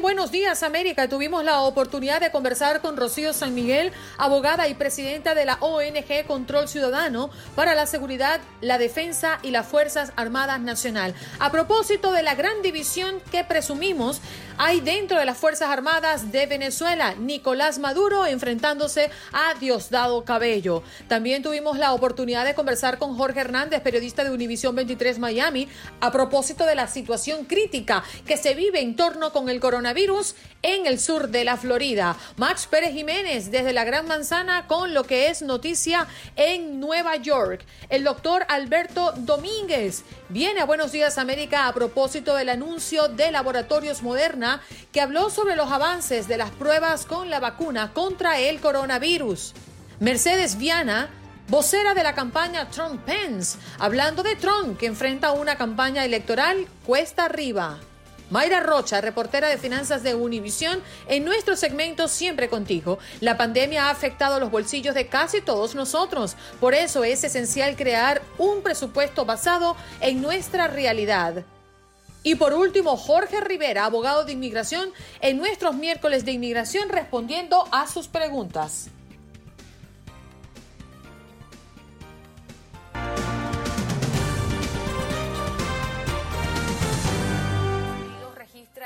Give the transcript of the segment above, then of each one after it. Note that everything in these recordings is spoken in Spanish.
En Buenos Días América tuvimos la oportunidad de conversar con Rocío San Miguel, abogada y presidenta de la ONG Control Ciudadano para la Seguridad, la Defensa y las Fuerzas Armadas Nacional. A propósito de la gran división que presumimos hay dentro de las Fuerzas Armadas de Venezuela, Nicolás Maduro enfrentándose a Diosdado Cabello. También tuvimos la oportunidad de conversar con Jorge Hernández, periodista de Univisión 23 Miami, a propósito de la situación crítica que se vive en torno con el coronavirus en el sur de la Florida. Max Pérez Jiménez desde la Gran Manzana con lo que es noticia en Nueva York. El doctor Alberto Domínguez viene a Buenos Días América a propósito del anuncio de Laboratorios Moderna que habló sobre los avances de las pruebas con la vacuna contra el coronavirus. Mercedes Viana vocera de la campaña Trump-Pence, hablando de Trump que enfrenta una campaña electoral cuesta arriba. Mayra Rocha, reportera de finanzas de Univisión, en nuestro segmento Siempre contigo. La pandemia ha afectado los bolsillos de casi todos nosotros. Por eso es esencial crear un presupuesto basado en nuestra realidad. Y por último, Jorge Rivera, abogado de inmigración, en nuestros miércoles de inmigración respondiendo a sus preguntas.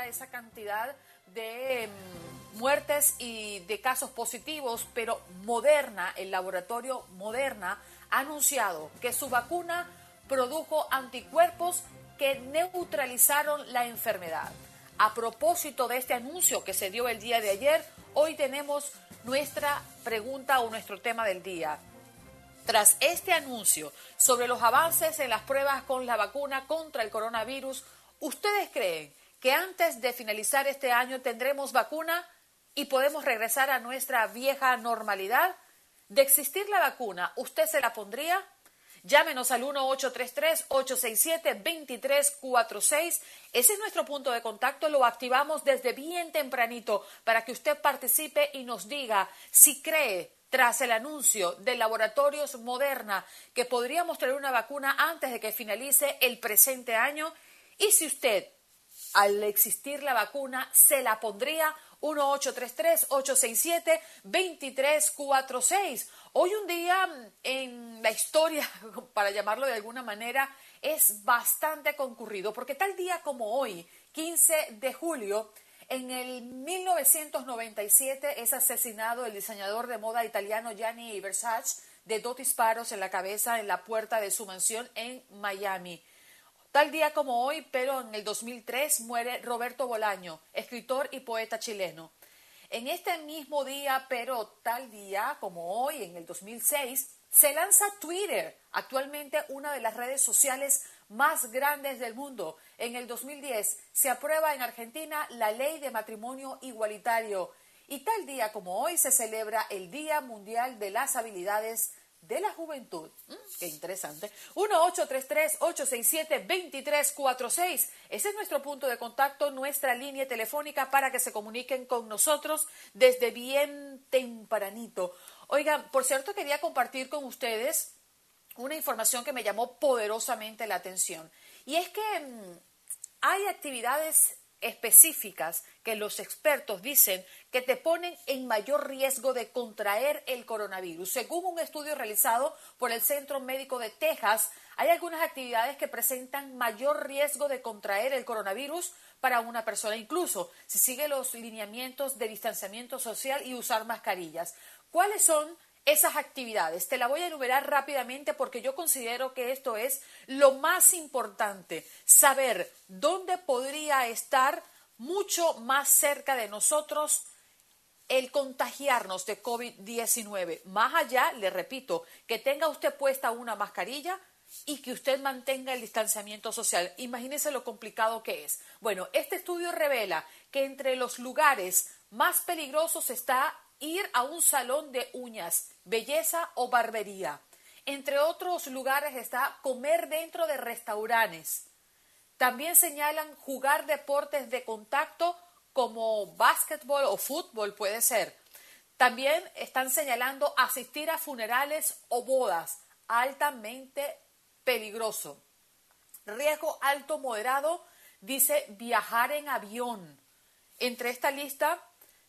esa cantidad de mm, muertes y de casos positivos, pero Moderna, el laboratorio Moderna, ha anunciado que su vacuna produjo anticuerpos que neutralizaron la enfermedad. A propósito de este anuncio que se dio el día de ayer, hoy tenemos nuestra pregunta o nuestro tema del día. Tras este anuncio sobre los avances en las pruebas con la vacuna contra el coronavirus, ¿ustedes creen que antes de finalizar este año tendremos vacuna y podemos regresar a nuestra vieja normalidad? De existir la vacuna, ¿usted se la pondría? Llámenos al 1-833-867-2346. Ese es nuestro punto de contacto. Lo activamos desde bien tempranito para que usted participe y nos diga si cree, tras el anuncio de Laboratorios Moderna, que podríamos tener una vacuna antes de que finalice el presente año. Y si usted al existir la vacuna, se la pondría 1833-867-2346. Hoy un día en la historia, para llamarlo de alguna manera, es bastante concurrido, porque tal día como hoy, 15 de julio, en el 1997 es asesinado el diseñador de moda italiano Gianni Versace de dos disparos en la cabeza en la puerta de su mansión en Miami. Tal día como hoy, pero en el 2003, muere Roberto Bolaño, escritor y poeta chileno. En este mismo día, pero tal día como hoy, en el 2006, se lanza Twitter, actualmente una de las redes sociales más grandes del mundo. En el 2010 se aprueba en Argentina la ley de matrimonio igualitario. Y tal día como hoy se celebra el Día Mundial de las Habilidades de la Juventud. Mm, qué interesante. 1-833-867-2346. Ese es nuestro punto de contacto, nuestra línea telefónica para que se comuniquen con nosotros desde bien tempranito. Oigan, por cierto, quería compartir con ustedes una información que me llamó poderosamente la atención. Y es que mm, hay actividades específicas que los expertos dicen que te ponen en mayor riesgo de contraer el coronavirus. Según un estudio realizado por el Centro Médico de Texas, hay algunas actividades que presentan mayor riesgo de contraer el coronavirus para una persona, incluso si sigue los lineamientos de distanciamiento social y usar mascarillas. ¿Cuáles son esas actividades. Te la voy a enumerar rápidamente porque yo considero que esto es lo más importante, saber dónde podría estar mucho más cerca de nosotros el contagiarnos de COVID-19. Más allá, le repito, que tenga usted puesta una mascarilla y que usted mantenga el distanciamiento social. Imagínese lo complicado que es. Bueno, este estudio revela que entre los lugares más peligrosos está ir a un salón de uñas, belleza o barbería. Entre otros lugares está comer dentro de restaurantes, También señalan jugar deportes de contacto como básquetbol o fútbol puede ser. También están señalando asistir a funerales o bodas, altamente peligroso. Riesgo alto moderado dice viajar en avión. Entre esta lista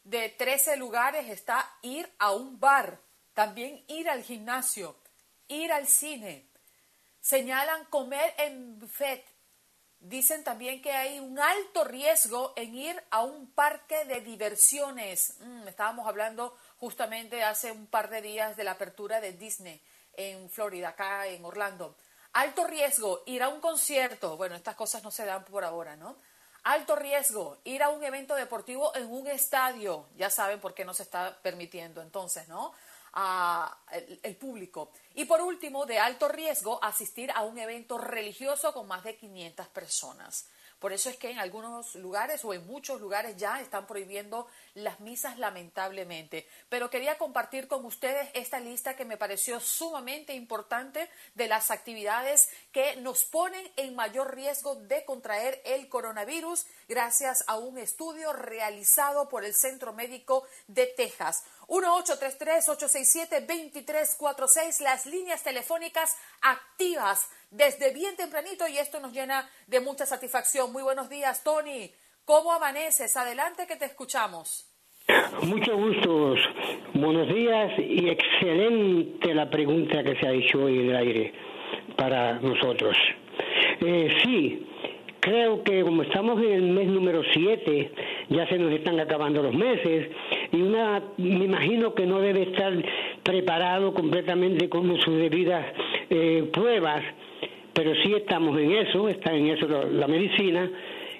de 13 lugares está ir a un bar, también ir al gimnasio, ir al cine. Señalan comer en buffet. Dicen también que hay un alto riesgo en ir a un parque de diversiones. Mm, estábamos hablando justamente hace un par de días de la apertura de Disney en Florida, acá en Orlando. Alto riesgo, ir a un concierto. Bueno, estas cosas no se dan por ahora, ¿no? Alto riesgo, ir a un evento deportivo en un estadio. Ya saben por qué no se está permitiendo entonces, ¿no? A el, público. Y por último, de alto riesgo, asistir a un evento religioso con más de 500 personas. Por eso es que en algunos lugares o en muchos lugares ya están prohibiendo las misas lamentablemente. Pero quería compartir con ustedes esta lista que me pareció sumamente importante de las actividades que nos ponen en mayor riesgo de contraer el coronavirus gracias a un estudio realizado por el Centro Médico de Texas. 1-833-867-2346, las líneas telefónicas activas desde bien tempranito y esto nos llena de mucha satisfacción. Muy buenos días, Tony. ¿Cómo amaneces? Adelante que te escuchamos. Mucho gusto. Buenos días y excelente la pregunta que se ha hecho hoy en el aire para nosotros. Eh, sí, creo que como estamos en el mes número 7, ya se nos están acabando los meses y una me imagino que no debe estar preparado completamente con sus debidas eh, pruebas pero sí estamos en eso, está en eso la medicina.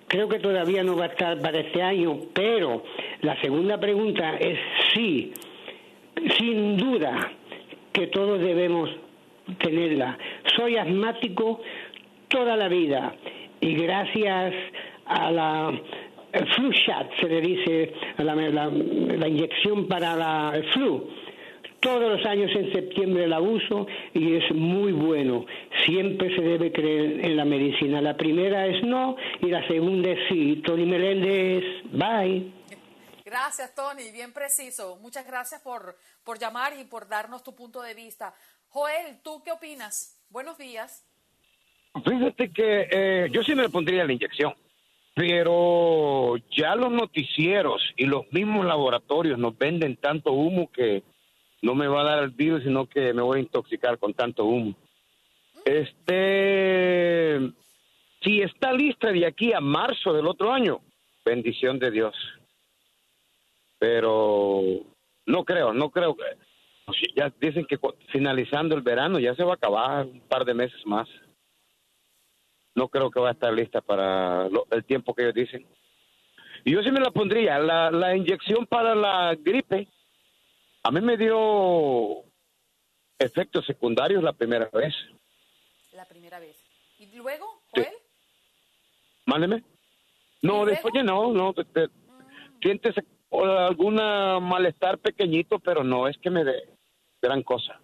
Creo que todavía no va a estar para este año, pero la segunda pregunta es sí, sin duda que todos debemos tenerla. Soy asmático toda la vida y gracias a la flu shot, se le dice, a la, la inyección para la, flu, todos los años en septiembre la uso y es muy bueno. Siempre se debe creer en la medicina. La primera es no y la segunda es sí. Tony Meléndez, bye. Gracias, Tony, bien preciso. Muchas gracias por, por llamar y por darnos tu punto de vista. Joel, ¿tú qué opinas? Buenos días. Fíjate que eh, yo sí me pondría la inyección, pero ya los noticieros y los mismos laboratorios nos venden tanto humo que no me va a dar el virus, sino que me voy a intoxicar con tanto humo. Este, si está lista de aquí a marzo del otro año, bendición de Dios. Pero no creo, no creo que ya dicen que finalizando el verano ya se va a acabar un par de meses más. No creo que va a estar lista para el tiempo que ellos dicen. Y yo sí me la pondría, la, la inyección para la gripe, a mí me dio efectos secundarios la primera vez. La primera vez. ¿Y luego, Joel? Mándeme. No, después ya no, no. Te, mm. Sientes algún malestar pequeñito, pero no es que me dé gran cosa.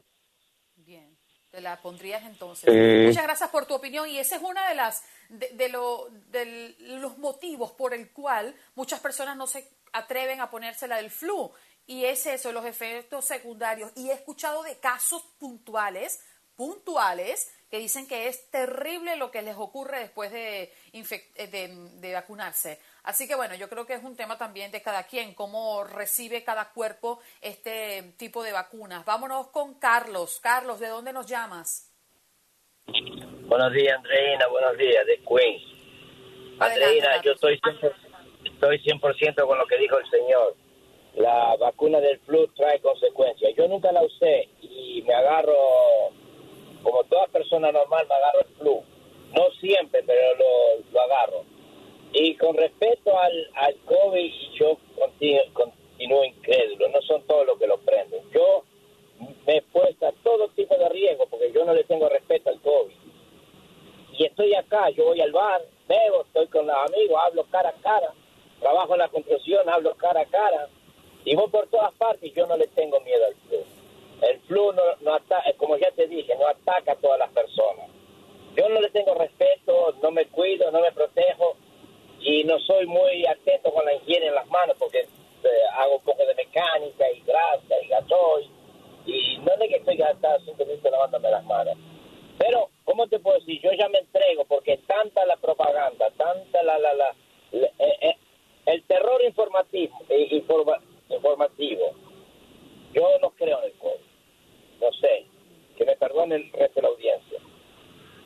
Te la pondrías entonces. Eh. Muchas gracias por tu opinión y esa es una de las de, de, lo, de los motivos por el cual muchas personas no se atreven a ponérsela del flu y es eso, los efectos secundarios. Y he escuchado de casos puntuales, puntuales, que dicen que es terrible lo que les ocurre después de, de, vacunarse. Así que bueno, yo creo que es un tema también de cada quien, cómo recibe cada cuerpo este tipo de vacunas. Vámonos con Carlos. Carlos, ¿de dónde nos llamas? Buenos días, Andreina. Buenos días, de Queens. Andreina, yo estoy estoy 100 con lo que dijo el señor la vacuna del flu trae consecuencias. Yo nunca la usé y me agarro, como toda persona normal, me agarro el flu. No siempre, pero lo, lo agarro. Y con respecto al, al COVID, yo continúo, continúo incrédulo. No son todos los que lo prenden. Yo me he puesto a todo tipo de riesgo porque yo no le tengo respeto al COVID. Y estoy acá, yo voy al bar, bebo, estoy con los amigos, hablo cara a cara, trabajo en la construcción, hablo cara a cara y voy por todas partes yo no le tengo miedo al flu. El flu, no, no ataca, como ya te dije, no ataca a todas las personas. yo no le tengo respeto, no me cuido, no me protejo y no soy muy atento con la higiene en las manos porque eh, hago un poco de mecánica y grasa y gasoil y no es que estoy gastando simplemente lavándome las manos. Pero, ¿cómo te puedo decir? Yo ya me entrego porque tanta la propaganda, tanta la... la, la, eh, eh, el terror informativo, informativo. Yo no creo en el COVID. No sé. Que me perdone el resto de la audiencia.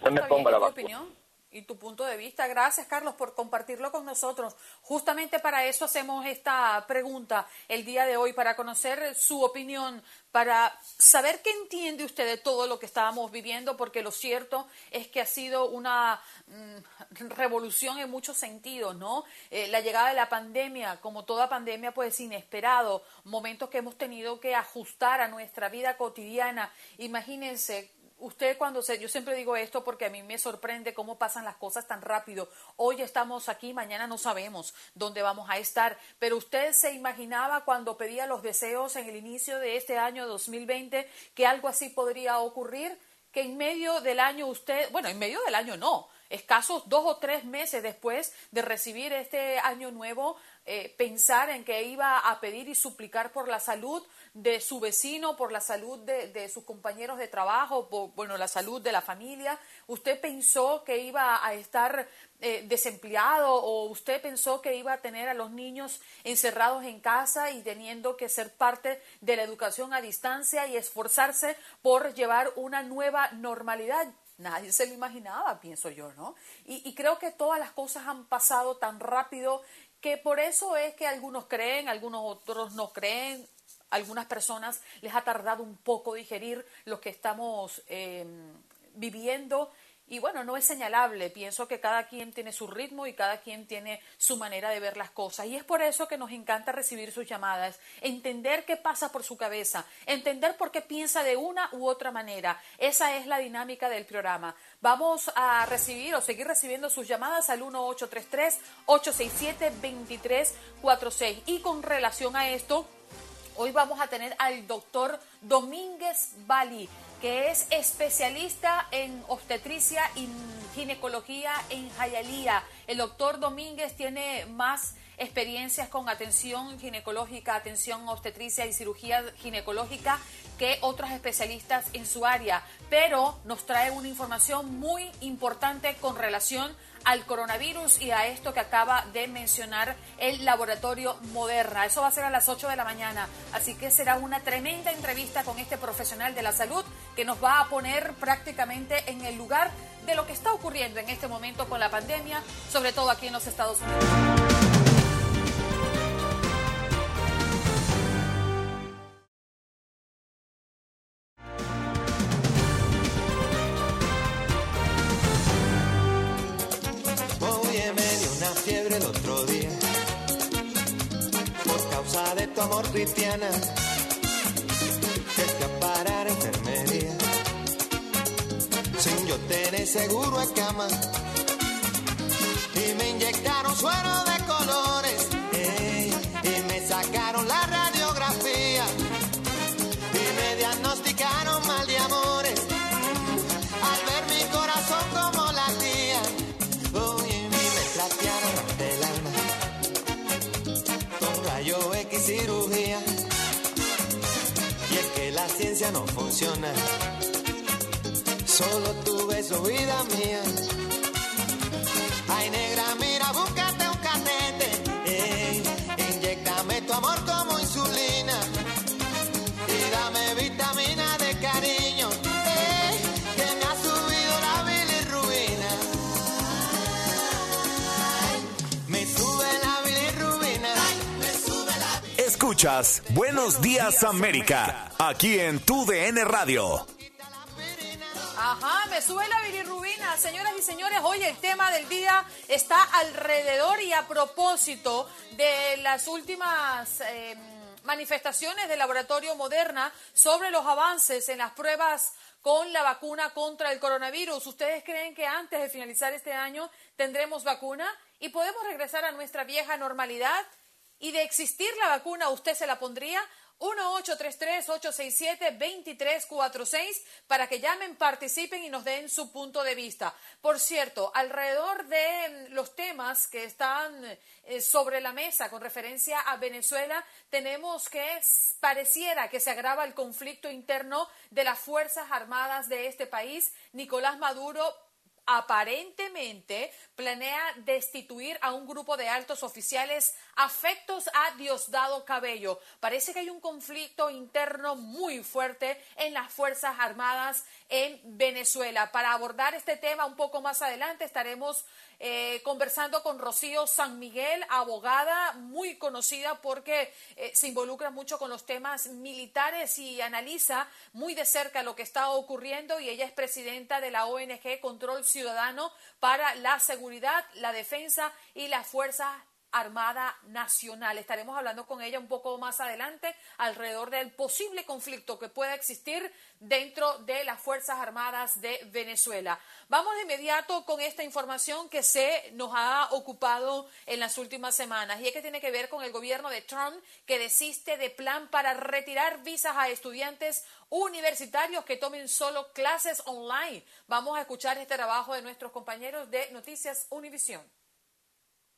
No me pongo la opinión? Y tu punto de vista. Gracias, Carlos, por compartirlo con nosotros. Justamente para eso hacemos esta pregunta el día de hoy, para conocer su opinión, para saber qué entiende usted de todo lo que estábamos viviendo, porque lo cierto es que ha sido una mm, revolución en muchos sentidos, ¿no? Eh, la llegada de la pandemia, como toda pandemia, pues inesperado, momentos que hemos tenido que ajustar a nuestra vida cotidiana. Imagínense usted cuando se, yo siempre digo esto porque a mí me sorprende cómo pasan las cosas tan rápido. Hoy estamos aquí, mañana no sabemos dónde vamos a estar, pero usted se imaginaba cuando pedía los deseos en el inicio de este año 2020 que algo así podría ocurrir, que en medio del año usted, bueno, en medio del año no, escasos dos o tres meses después de recibir este año nuevo, eh, pensar en que iba a pedir y suplicar por la salud de su vecino, por la salud de, sus compañeros de trabajo, por bueno, la salud de la familia. ¿Usted pensó que iba a estar eh, desempleado o usted pensó que iba a tener a los niños encerrados en casa y teniendo que ser parte de la educación a distancia y esforzarse por llevar una nueva normalidad? Nadie se lo imaginaba, pienso yo, ¿no? Y creo que todas las cosas han pasado tan rápido que por eso es que algunos creen, algunos otros no creen, algunas personas les ha tardado un poco digerir lo que estamos em, viviendo y bueno, no es señalable, pienso que cada quien tiene su ritmo y cada quien tiene su manera de ver las cosas. Y es por eso que nos encanta recibir sus llamadas, entender qué pasa por su cabeza, entender por qué piensa de una u otra manera. Esa es la dinámica del programa. Vamos a recibir o seguir recibiendo sus llamadas al 1833-867-2346. Y con relación a esto, Hoy vamos a tener al doctor Domínguez Bali, que es especialista en obstetricia y ginecología en Jayalía. El doctor Domínguez tiene más experiencias con atención ginecológica, atención obstetricia y cirugía ginecológica que otros especialistas en su área, pero nos trae una información muy importante con relación al coronavirus y a esto que acaba de mencionar el laboratorio Moderna. Eso va a ser a las 8 de la mañana, así que será una tremenda entrevista con este profesional de la salud que nos va a poner prácticamente en el lugar de lo que está ocurriendo en este momento con la pandemia, sobre todo aquí en los Estados Unidos. Amor cristiana escapar enfermería. Sin yo tener seguro en cama. Y me inyectaron suero de colores. Y me sacaron la radiografía ciencia no funciona. Solo tu beso vida mía. Ay negra mira búscate Buenos Días América, aquí en Tu DN Radio. Ajá, me sube la. Señoras y señores, hoy el tema del día está alrededor y a propósito de las últimas eh, manifestaciones del laboratorio Moderna sobre los avances en las pruebas con la vacuna contra el coronavirus. ¿Ustedes creen que antes de finalizar este año tendremos vacuna y podemos regresar a nuestra vieja normalidad? ¿Y de existir la vacuna, usted se la pondría? 1-833-867-2346 para que llamen, participen y nos den su punto de vista. Por cierto, alrededor de los temas que están eh, sobre la mesa con referencia a Venezuela, tenemos que pareciera que se agrava el conflicto interno de las Fuerzas Armadas de este país. Nicolás Maduro aparentemente planea destituir a un grupo de altos oficiales afectos a Diosdado Cabello. Parece que hay un conflicto interno muy fuerte en las Fuerzas Armadas en Venezuela. Para abordar este tema un poco más adelante estaremos eh, conversando con Rocío San Miguel, abogada muy conocida porque eh, se involucra mucho con los temas militares y analiza muy de cerca lo que está ocurriendo y ella es presidenta de la ONG Control Ciudadano para la Seguridad, la Defensa y las Fuerzas Armada Nacional. Estaremos hablando con ella un poco más adelante alrededor del posible conflicto que pueda existir dentro de las Fuerzas Armadas de Venezuela. Vamos de inmediato con esta información que se nos ha ocupado en las últimas semanas y es que tiene que ver con el gobierno de Trump que desiste de plan para retirar visas a estudiantes universitarios que tomen solo clases online. Vamos a escuchar este trabajo de nuestros compañeros de Noticias Univisión.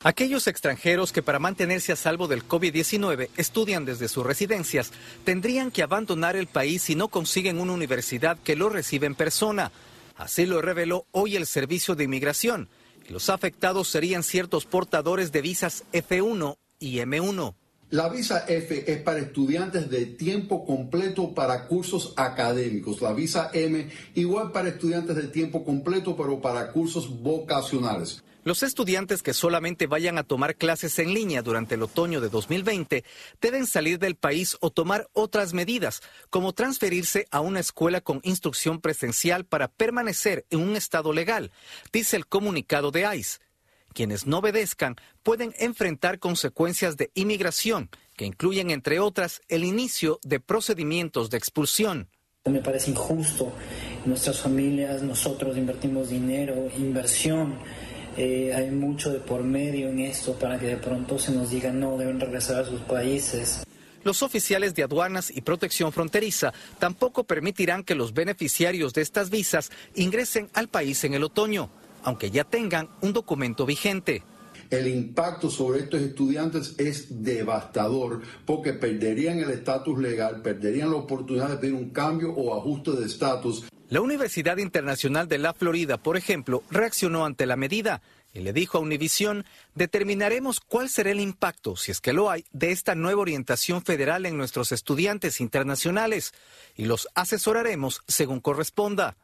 Aquellos extranjeros que para mantenerse a salvo del COVID-19 estudian desde sus residencias tendrían que abandonar el país si no consiguen una universidad que lo reciba en persona. Así lo reveló hoy el Servicio de Inmigración. los afectados serían ciertos portadores de visas F1 y M1. La visa F es para estudiantes de tiempo completo para cursos académicos. La visa M igual para estudiantes de tiempo completo pero para cursos vocacionales. Los estudiantes que solamente vayan a tomar clases en línea durante el otoño de 2020 deben salir del país o tomar otras medidas, como transferirse a una escuela con instrucción presencial para permanecer en un estado legal, dice el comunicado de ICE. Quienes no obedezcan pueden enfrentar consecuencias de inmigración, que incluyen, entre otras, el inicio de procedimientos de expulsión. Me parece injusto. Nuestras familias, nosotros invertimos dinero, inversión eh, hay mucho de por medio en esto para que de pronto se nos diga no, deben regresar a sus países. Los oficiales de aduanas y protección fronteriza tampoco permitirán que los beneficiarios de estas visas ingresen al país en el otoño, aunque ya tengan un documento vigente. El impacto sobre estos estudiantes es devastador porque perderían el estatus legal, perderían la oportunidad de pedir un cambio o ajuste de estatus la Universidad Internacional de la Florida, por ejemplo, reaccionó ante la medida y le dijo a Univisión, determinaremos cuál será el impacto, si es que lo hay, de esta nueva orientación federal en nuestros estudiantes internacionales y los asesoraremos según corresponda.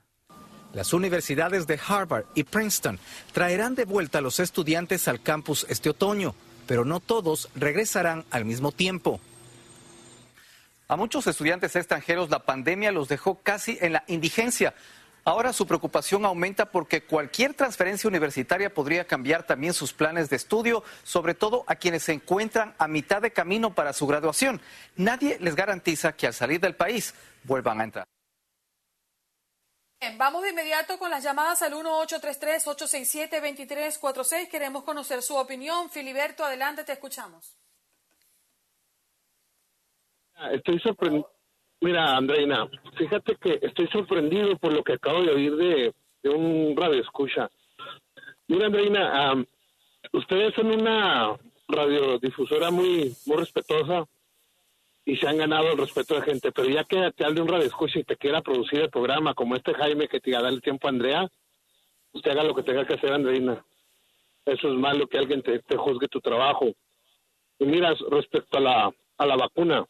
Las universidades de Harvard y Princeton traerán de vuelta a los estudiantes al campus este otoño, pero no todos regresarán al mismo tiempo. A muchos estudiantes extranjeros la pandemia los dejó casi en la indigencia. Ahora su preocupación aumenta porque cualquier transferencia universitaria podría cambiar también sus planes de estudio, sobre todo a quienes se encuentran a mitad de camino para su graduación. Nadie les garantiza que al salir del país vuelvan a entrar. vamos de inmediato con las llamadas al 1833-867-2346. Queremos conocer su opinión. Filiberto, adelante, te escuchamos. Estoy sorprendido. Mira, Andreina, fíjate que estoy sorprendido por lo que acabo de oír de, un radio escucha. Mira, Andreina, ustedes son una radiodifusora muy, muy respetuosa y se han ganado el respeto de gente, pero ya que te de un radio escucha y te quiera producir el programa como este Jaime que te da el tiempo Andrea, usted haga lo que tenga que hacer, Andreina. Eso es malo que alguien te, te juzgue tu trabajo. Y mira, respecto a la, a la vacuna,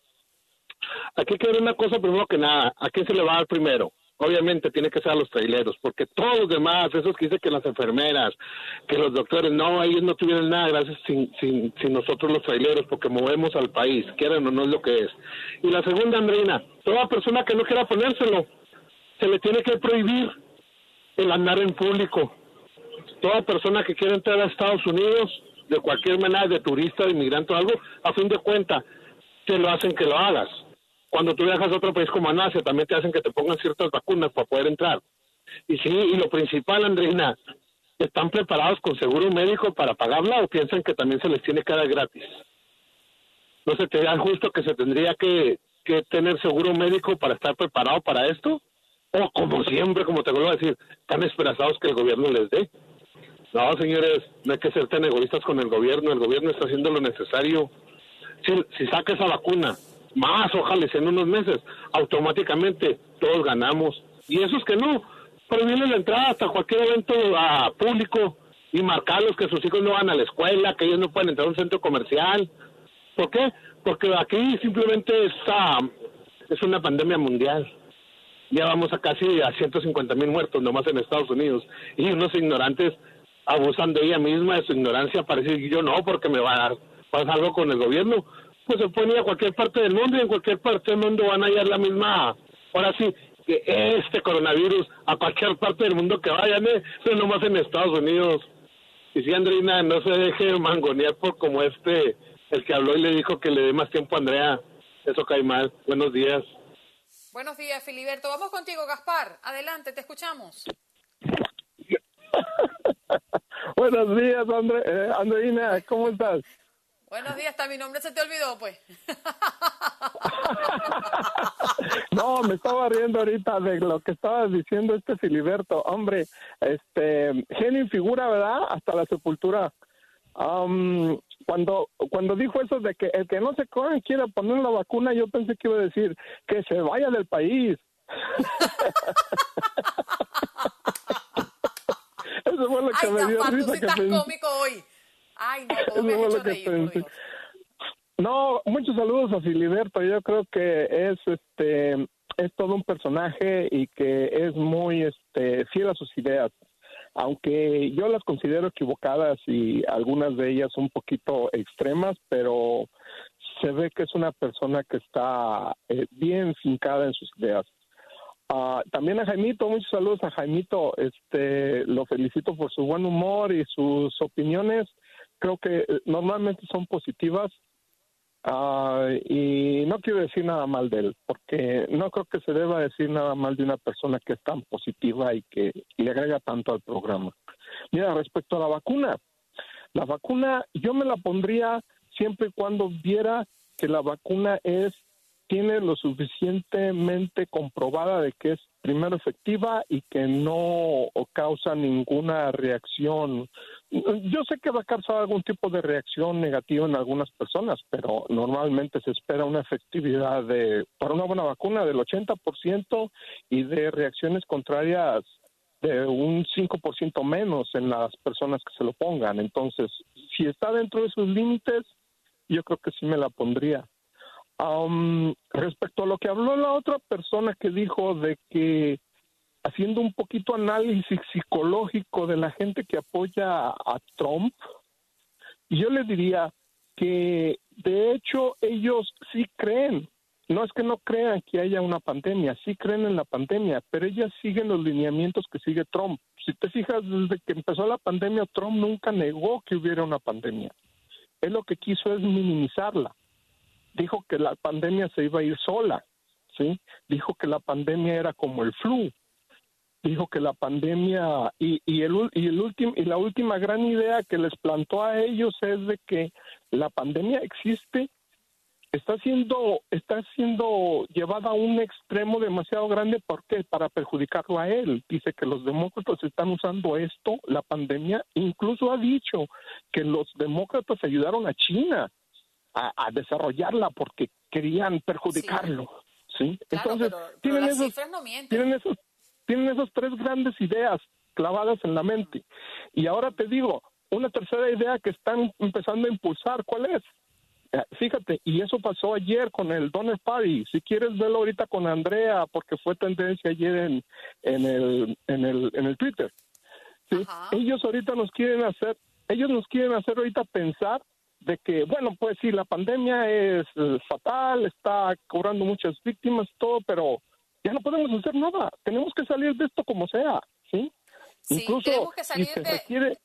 Aquí hay que ver una cosa primero que nada, ¿a quién se le va a dar primero? Obviamente tiene que ser a los traileros, porque todos los demás, esos que dicen que las enfermeras, que los doctores, no, ellos no tuvieron nada gracias sin, sin, sin nosotros los traileros, porque movemos al país, quieran o no es lo que es. Y la segunda, Andreina, toda persona que no quiera ponérselo, se le tiene que prohibir el andar en público. Toda persona que quiera entrar a Estados Unidos, de cualquier manera, de turista, de inmigrante o algo, a fin de cuenta, te lo hacen que lo hagas cuando tú viajas a otro país como Anasia, también te hacen que te pongan ciertas vacunas para poder entrar. Y sí, y lo principal, Andreina, ¿están preparados con seguro médico para pagarla o piensan que también se les tiene que dar gratis? No se te da justo que se tendría que que tener seguro médico para estar preparado para esto? O como siempre, como te vuelvo a decir, están esperanzados que el gobierno les dé. No, señores, no hay que ser tan egoístas con el gobierno. El gobierno está haciendo lo necesario. Si, si saca esa vacuna, más ojalá en unos meses, automáticamente todos ganamos. Y esos que no, prohibirles la entrada hasta cualquier evento ah, público y marcarlos que sus hijos no van a la escuela, que ellos no pueden entrar a un centro comercial. ¿Por qué? Porque aquí simplemente está, es una pandemia mundial. Ya vamos a casi a 150 mil muertos nomás en Estados Unidos. Y unos ignorantes abusan de ella misma, de su ignorancia, para decir yo no, porque me va a dar pasa algo con el gobierno. Pues se pueden ir a cualquier parte del mundo y en cualquier parte del mundo van a hallar la misma. Ahora sí, que este coronavirus a cualquier parte del mundo que vayan, ¿eh? pero nomás en Estados Unidos. Y si Andreina no se deje mangonear por como este, el que habló y le dijo que le dé más tiempo a Andrea, eso cae mal. Buenos días. Buenos días, Filiberto. Vamos contigo, Gaspar. Adelante, te escuchamos. Buenos días, Andre, eh, Andreina, ¿cómo estás? Buenos días, hasta mi nombre se te olvidó, pues. no, me estaba riendo ahorita de lo que estabas diciendo este Filiberto. Hombre, este, genio y figura, ¿verdad? Hasta la sepultura. cuando cuando dijo eso de que el que no se corre quiera poner la vacuna, yo pensé que iba a decir que se vaya del país. eso fue lo que Ay, me dio risa sí que estás cómico hoy. Ay, no, me hecho reír, por. Dios. Muchos saludos a Filiberto. Yo creo que es este es todo un personaje y que es muy este fiel a sus ideas. Aunque yo las considero equivocadas y algunas de ellas un poquito extremas, pero se ve que es una persona que está eh, bien fincada en sus ideas. Ah, también a Jaimito, muchos saludos a Jaimito. Este, lo felicito por su buen humor y sus opiniones. Creo que eh, normalmente son positivas. Ah, y no quiero decir nada mal de él, porque no creo que se deba decir nada mal de una persona que es tan positiva y que le agrega tanto al programa. Mira, respecto a la vacuna, la vacuna yo me la pondría siempre y cuando viera que la vacuna es tiene lo suficientemente comprobada de que es primero efectiva y que no causa ninguna reacción. Yo sé que va a causar algún tipo de reacción negativa en algunas personas, pero normalmente se espera una efectividad de para una buena vacuna del 80% y de reacciones contrarias de un 5% menos en las personas que se lo pongan. Entonces, si está dentro de sus límites, yo creo que sí me la pondría. Am, respecto a lo que habló la otra persona que dijo de que haciendo un poquito análisis psicológico de la gente que apoya a Trump, yo le diría que de hecho ellos sí creen, no es que no crean que haya una pandemia, sí creen en la pandemia, pero ellas siguen los lineamientos que sigue Trump. Si te fijas, desde que empezó la pandemia, Trump nunca negó que hubiera una pandemia. Él lo que quiso es minimizarla dijo que la pandemia se iba a ir sola, ¿sí? Dijo que la pandemia era como el flu. Dijo que la pandemia y, y el y el último y la última gran idea que les plantó a ellos es de que la pandemia existe está siendo está siendo llevada a un extremo demasiado grande. Porque para perjudicarlo a él. Dice que los demócratas están usando esto la pandemia. Incluso ha dicho que los demócratas ayudaron a China a, a desarrollarla porque querían perjudicarlo, ¿sí? Claro, Entonces, pero, pero tienen, esos, no tienen, esos, tienen esas tres grandes ideas clavadas en la mente. Y ahora te digo, una tercera idea que están empezando a impulsar, ¿cuál es? Eh, Fíjate, y eso pasó ayer con el Donner Party. Si quieres verlo ahorita con Andrea, porque fue tendencia ayer en, en, el, en, el, en el Twitter. ¿sí? Ellos ahorita nos quieren hacer, ellos nos quieren hacer ahorita pensar de que, bueno, pues sí, la pandemia es eh, fatal, está cobrando muchas víctimas, todo, pero ya no podemos hacer nada. Tenemos que salir de esto como sea, ¿sí? Sí, Incluso tenemos que si se de- requiere,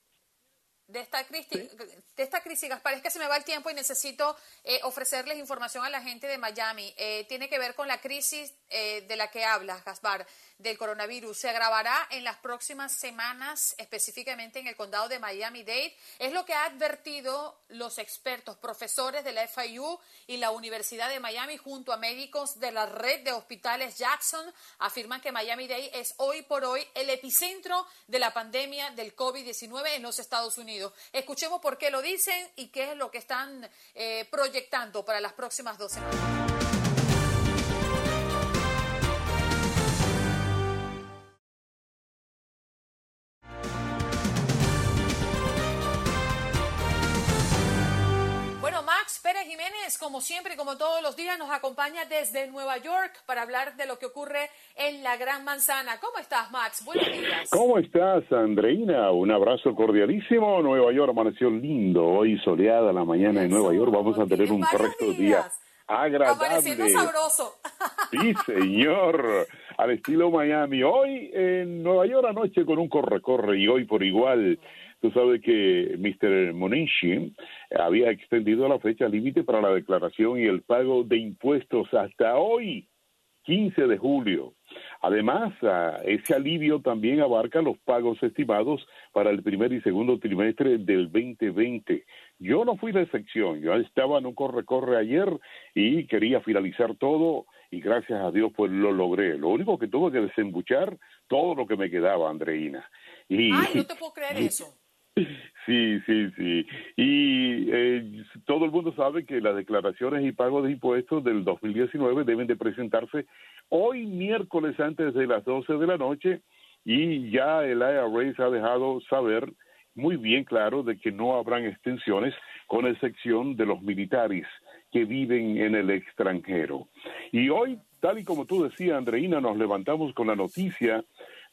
de esta crisis, de esta crisis, Gaspar, es que se me va el tiempo y necesito eh, ofrecerles información a la gente de Miami. Eh, tiene que ver con la crisis eh, de la que hablas, Gaspar, del coronavirus. Se agravará en las próximas semanas, específicamente en el condado de Miami-Dade. Es lo que han advertido los expertos, profesores de la FIU y la Universidad de Miami, junto a médicos de la red de hospitales Jackson, afirman que Miami-Dade es hoy por hoy el epicentro de la pandemia del COVID-19 en los Estados Unidos. Escuchemos por qué lo dicen y qué es lo que están eh, proyectando para las próximas dos semanas. Pérez Jiménez, como siempre y como todos los días, nos acompaña desde Nueva York para hablar de lo que ocurre en la Gran Manzana. ¿Cómo estás, Max? Buenos días. ¿Cómo estás, Andreina? Un abrazo cordialísimo. Nueva York amaneció lindo, hoy soleada la mañana en Nueva York. Vamos a tener un correcto día agradable. Sabroso. Sí, señor. Al estilo Miami. Hoy en Nueva York anoche con un corre-corre y hoy por igual Tú sabes que Mr. Monishi había extendido la fecha límite para la declaración y el pago de impuestos hasta hoy, 15 de julio. Además, ah, ese alivio también abarca los pagos estimados para el primer y segundo trimestre del 2020. Yo no fui la excepción, yo estaba en un corre-corre ayer y quería finalizar todo y gracias a Dios pues lo logré. Lo único que tuve que desembuchar todo lo que me quedaba, Andreina. Y, Ay, no te puedo creer eso. Sí, sí, sí. Y eh, todo el mundo sabe que las declaraciones y pagos de impuestos del 2019 deben de presentarse hoy miércoles antes de las 12 de la noche y ya el IRS ha dejado saber muy bien claro de que no habrán extensiones con excepción de los militares que viven en el extranjero. Y hoy, tal y como tú decías, Andreina, nos levantamos con la noticia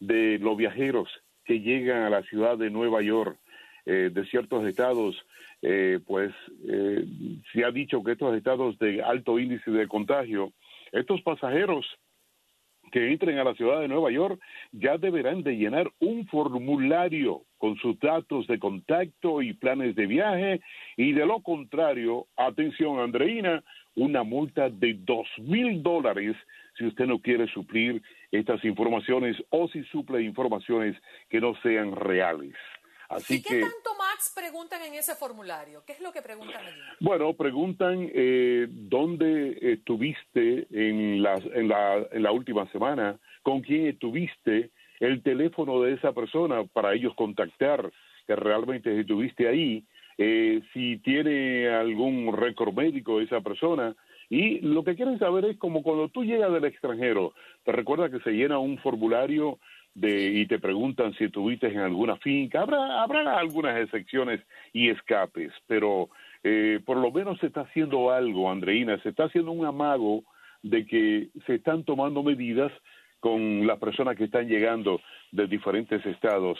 de los viajeros que llegan a la ciudad de Nueva York eh, de ciertos estados, eh, pues eh, se ha dicho que estos estados de alto índice de contagio, estos pasajeros que entren a la ciudad de Nueva York ya deberán de llenar un formulario con sus datos de contacto y planes de viaje y de lo contrario, atención Andreina, una multa de dos mil dólares si usted no quiere suplir estas informaciones o si suple informaciones que no sean reales. Así ¿Y qué tanto, Max, preguntan en ese formulario? ¿Qué es lo que preguntan allí? Bueno, preguntan eh, dónde estuviste en la, en, la, en la última semana, con quién estuviste, el teléfono de esa persona para ellos contactar que realmente estuviste ahí, eh, si tiene algún récord médico esa persona. Y lo que quieren saber es como cuando tú llegas del extranjero, te recuerda que se llena un formulario y te preguntan si estuviste en alguna finca. Habrá, habrá algunas excepciones y escapes, pero eh, por lo menos se está haciendo algo, Andreina, se está haciendo un amago de que se están tomando medidas con las personas que están llegando de diferentes estados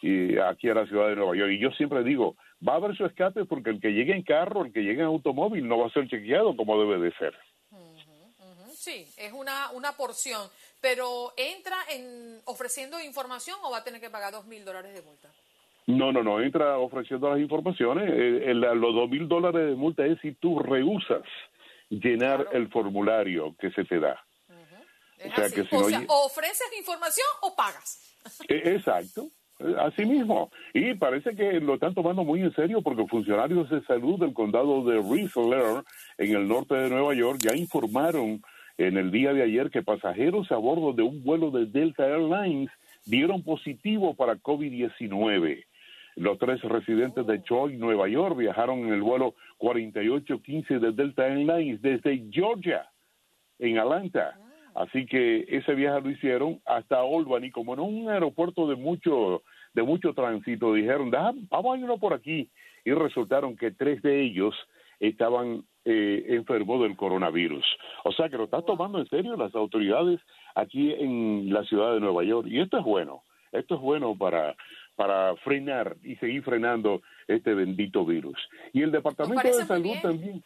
y aquí a la ciudad de Nueva York. Y yo siempre digo, va a haber su escape porque el que llegue en carro, el que llegue en automóvil no va a ser chequeado como debe de ser. Sí, es una, una porción pero entra en ofreciendo información o va a tener que pagar dos mil dólares de multa. No, no, no, entra ofreciendo las informaciones. Eh, los dos mil dólares de multa es si tú rehusas llenar el formulario que se te da. O sea, que si o sea, ofreces información o pagas. E, exacto. Así mismo. Y parece que lo están tomando muy en serio porque funcionarios de salud del condado de Rensselaer, en el norte de Nueva York, ya informaron en el día de ayer que pasajeros a bordo de un vuelo de Delta Airlines dieron positivo para COVID-19. Los tres residentes de Troy, Nueva York, viajaron en el vuelo 4815 de Delta Airlines desde Georgia, en Atlanta. Así que ese viaje lo hicieron hasta Albany, como en un aeropuerto de mucho, de mucho tránsito. Dijeron, vamos a irnos por aquí. Y resultaron que tres de ellos estaban eh, enfermos del coronavirus. O sea que lo están tomando en serio las autoridades aquí en la ciudad de Nueva York. Y esto es bueno. Esto es bueno para, para frenar y seguir frenando este bendito virus. Y el Departamento de Salud también.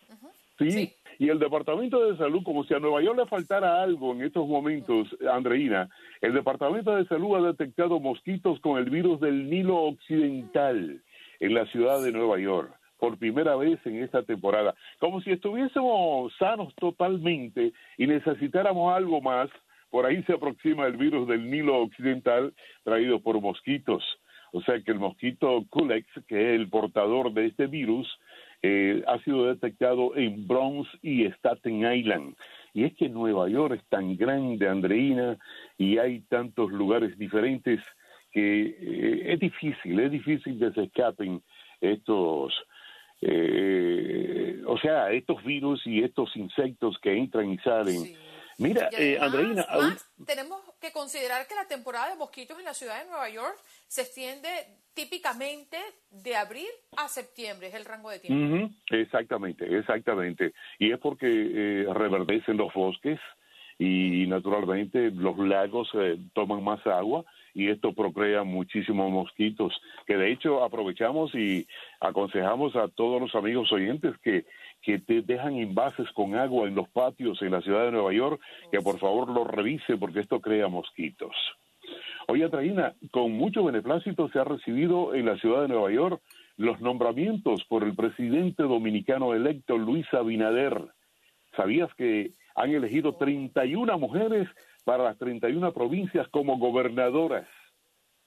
sí, y el Departamento de Salud, como si a Nueva York le faltara algo en estos momentos, Andreina, el Departamento de Salud ha detectado mosquitos con el virus del Nilo Occidental en la ciudad de Nueva York por primera vez en esta temporada, como si estuviésemos sanos totalmente y necesitáramos algo más. Por ahí se aproxima el virus del Nilo Occidental traído por mosquitos. O sea que el mosquito Culex, que es el portador de este virus, eh, ha sido detectado en Bronx y Staten Island. Y es que Nueva York es tan grande, Andreina, y hay tantos lugares diferentes que eh, es difícil, es difícil que se escapen estos, eh, o sea, estos virus y estos insectos que entran y salen. Mira, eh, además, Andreina, aún- tenemos que considerar que la temporada de mosquitos en la ciudad de Nueva York se extiende típicamente de abril a septiembre, es el rango de tiempo. Exactamente, exactamente. Y es porque eh, reverdecen los bosques y naturalmente los lagos eh, toman más agua y esto procrea muchísimos mosquitos, que de hecho aprovechamos y aconsejamos a todos los amigos oyentes que, que te dejan envases con agua en los patios en la ciudad de Nueva York, que por favor los revise porque esto crea mosquitos. Oye, Traina, con mucho beneplácito se ha recibido en la ciudad de Nueva York los nombramientos por el presidente dominicano electo Luis Abinader. ¿Sabías que han elegido 31 mujeres para las 31 provincias como gobernadoras?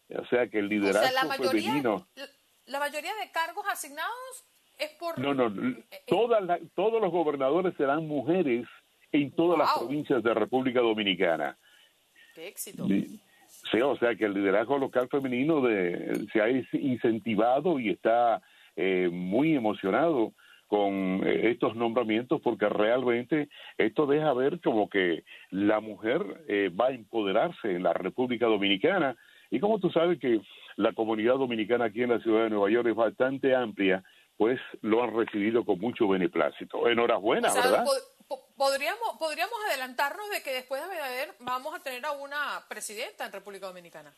O sea que el O liderazgo sea, la mayoría, femenino. la, la mayoría de cargos asignados es por... No, no, todas la- todos los gobernadores serán mujeres en todas las provincias de República Dominicana. ¡Qué éxito! Sí, o sea que el liderazgo local femenino de, se ha incentivado y está eh, muy emocionado con eh, estos nombramientos porque realmente esto deja ver como que la mujer eh, va a empoderarse en la República Dominicana y como tú sabes que la comunidad dominicana aquí en la ciudad de Nueva York es bastante amplia, pues lo han recibido con mucho beneplácito. Enhorabuena, O sea, ¿verdad? po- po- podríamos, podríamos adelantarnos de que después de Abinader vamos a tener a una presidenta en República Dominicana.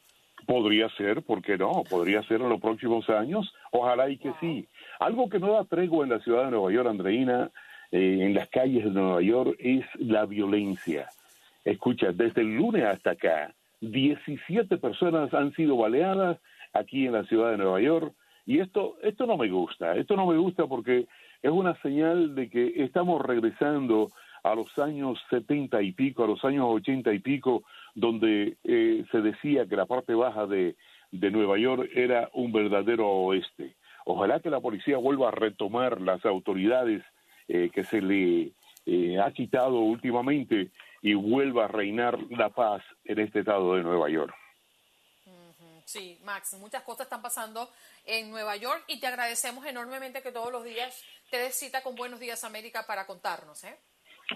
Podría ser, ¿por qué no? Podría ser en los próximos años. Ojalá y que sí. Algo que no da tregua en la ciudad de Nueva York, Andreina, eh, en las calles de Nueva York, es la violencia. Escucha, desde el lunes hasta acá, 17 personas han sido baleadas aquí en la ciudad de Nueva York. Y esto, esto no me gusta. Esto no me gusta porque es una señal de que estamos regresando a los años 70 y pico, a los años 80 y pico, donde eh, se decía que la parte baja de, de Nueva York era un verdadero oeste. Ojalá que la policía vuelva a retomar las autoridades eh, que se le eh, ha quitado últimamente y vuelva a reinar la paz en este estado de Nueva York. Sí, Max, muchas cosas están pasando en Nueva York y te agradecemos enormemente que todos los días te des cita con Buenos Días América para contarnos. ¿eh?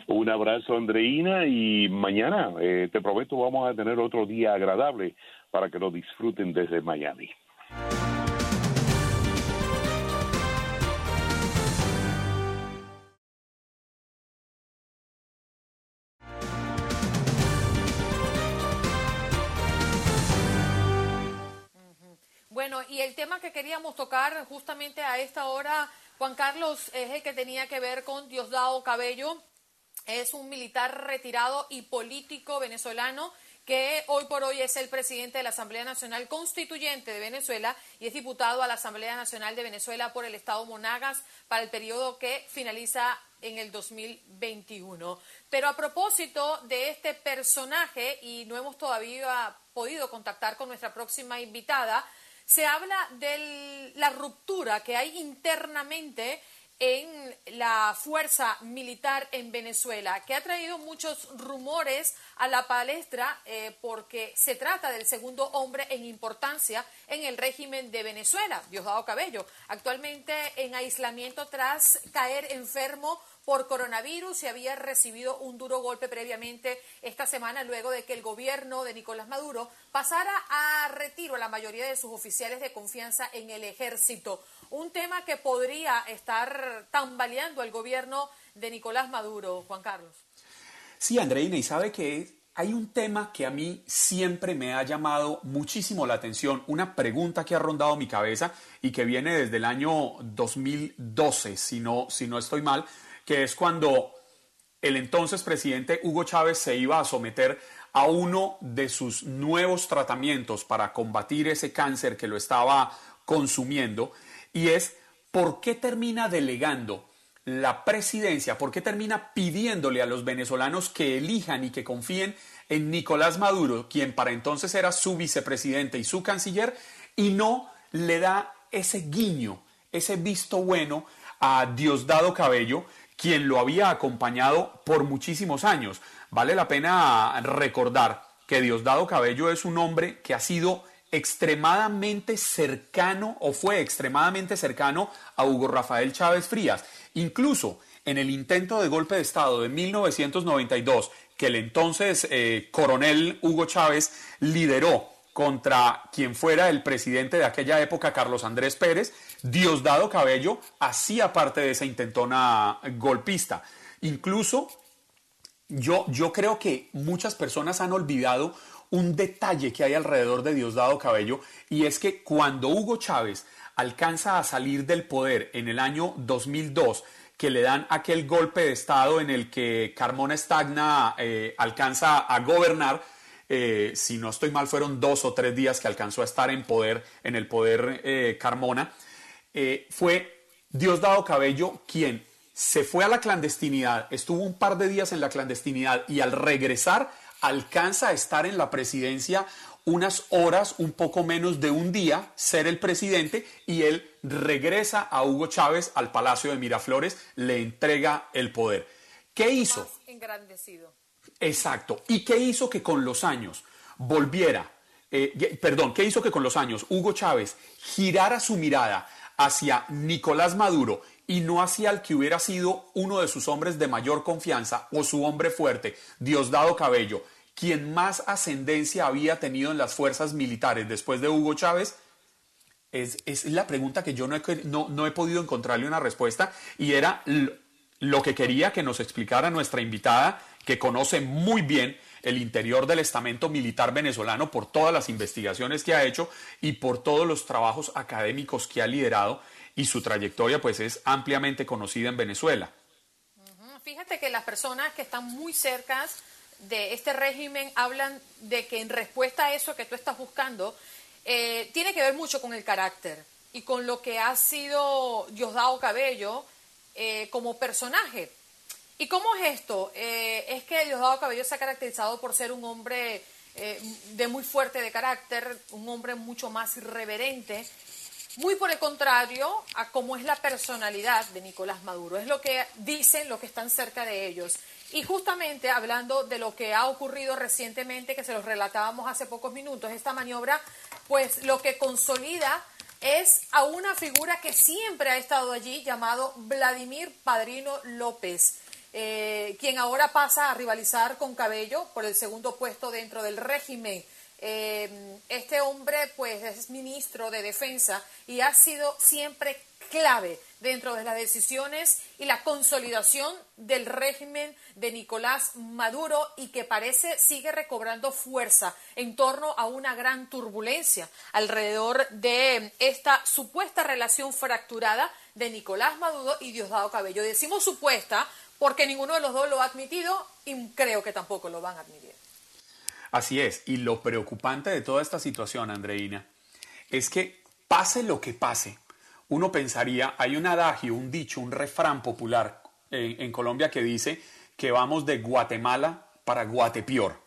Un abrazo, Andreina, y mañana, eh, te prometo, vamos a tener otro día agradable para que lo disfruten desde Miami. Y el tema que queríamos tocar justamente a esta hora, Juan Carlos, es el que tenía que ver con Diosdado Cabello. Es un militar retirado y político venezolano que hoy por hoy es el presidente de la Asamblea Nacional Constituyente de Venezuela y es diputado a la Asamblea Nacional de Venezuela por el Estado Monagas para el periodo que finaliza en el 2021. Pero a propósito de este personaje, y no hemos todavía podido contactar con nuestra próxima invitada, se habla de la ruptura que hay internamente en la fuerza militar en Venezuela, que ha traído muchos rumores a la palestra eh, porque se trata del segundo hombre en importancia en el régimen de Venezuela, Diosdado Cabello, actualmente en aislamiento tras caer enfermo por coronavirus y había recibido un duro golpe previamente esta semana luego de que el gobierno de Nicolás Maduro pasara a retiro a la mayoría de sus oficiales de confianza en el ejército. Un tema que podría estar tambaleando al gobierno de Nicolás Maduro, Juan Carlos. Sí, Andreina, y sabe que hay un tema que a mí siempre me ha llamado muchísimo la atención, una pregunta que ha rondado mi cabeza y que viene desde el año 2012, si no, si no estoy mal, que es cuando el entonces presidente Hugo Chávez se iba a someter a uno de sus nuevos tratamientos para combatir ese cáncer que lo estaba consumiendo. Y es por qué termina delegando la presidencia, por qué termina pidiéndole a los venezolanos que elijan y que confíen en Nicolás Maduro, quien para entonces era su vicepresidente y su canciller, y no le da ese guiño, ese visto bueno a Diosdado Cabello, quien lo había acompañado por muchísimos años. Vale la pena recordar que Diosdado Cabello es un hombre que ha sido extremadamente cercano o fue extremadamente cercano a Hugo Rafael Chávez Frías. Incluso en el intento de golpe de Estado de 1992, que el entonces eh, coronel Hugo Chávez lideró contra quien fuera el presidente de aquella época, Carlos Andrés Pérez, Diosdado Cabello hacía parte de esa intentona golpista. Incluso yo, yo creo que muchas personas han olvidado un detalle que hay alrededor de Diosdado Cabello y es que cuando Hugo Chávez alcanza a salir del poder en el año 2002, que le dan aquel golpe de Estado en el que Carmona Stagna eh, alcanza a gobernar, eh, si no estoy mal, fueron dos o tres días que alcanzó a estar en poder, en el poder eh, Carmona, fue Diosdado Cabello quien se fue a la clandestinidad, estuvo un par de días en la clandestinidad y al regresar alcanza a estar en la presidencia unas horas, un poco menos de un día, ser el presidente y él regresa a Hugo Chávez al Palacio de Miraflores, le entrega el poder. ¿Qué hizo? engrandecido. Exacto. ¿Y qué hizo que con los años volviera, eh, perdón, qué hizo que con los años Hugo Chávez girara su mirada hacia Nicolás Maduro y no hacia el que hubiera sido uno de sus hombres de mayor confianza o su hombre fuerte, Diosdado Cabello, quien más ascendencia había tenido en las fuerzas militares después de Hugo Chávez? Es, la pregunta que yo no he, no, he, podido encontrarle una respuesta y era lo que quería que nos explicara nuestra invitada, que conoce muy bien el interior del estamento militar venezolano por todas las investigaciones que ha hecho y por todos los trabajos académicos que ha liderado y su trayectoria pues es ampliamente conocida en Venezuela. Fíjate que las personas que están muy cercas de este régimen hablan de que en respuesta a eso que tú estás buscando, eh, tiene que ver mucho con el carácter y con lo que ha sido Diosdado Cabello eh, como personaje. ¿Y cómo es esto? Eh, es que Diosdado Cabello se ha caracterizado por ser un hombre de muy fuerte de carácter, un hombre mucho más irreverente, muy por el contrario a cómo es la personalidad de Nicolás Maduro. Es lo que dicen los que están cerca de ellos. Y justamente hablando de lo que ha ocurrido recientemente, que se los relatábamos hace pocos minutos, esta maniobra, pues lo que consolida es a una figura que siempre ha estado allí, llamado Vladimir Padrino López, eh, quien ahora pasa a rivalizar con Cabello por el segundo puesto dentro del régimen eh, este hombre pues es ministro de defensa y ha sido siempre clave dentro de las decisiones y la consolidación del régimen de Nicolás Maduro y que parece sigue recobrando fuerza en torno a una gran turbulencia alrededor de esta supuesta relación fracturada de Nicolás Maduro y Diosdado Cabello. Decimos supuesta porque ninguno de los dos lo ha admitido y creo que tampoco lo van a admitir. Así es, y lo preocupante de toda esta situación, Andreina, es que pase lo que pase, uno pensaría, hay un adagio, un dicho, un refrán popular en, en Colombia que dice que vamos de Guatemala para Guatepior.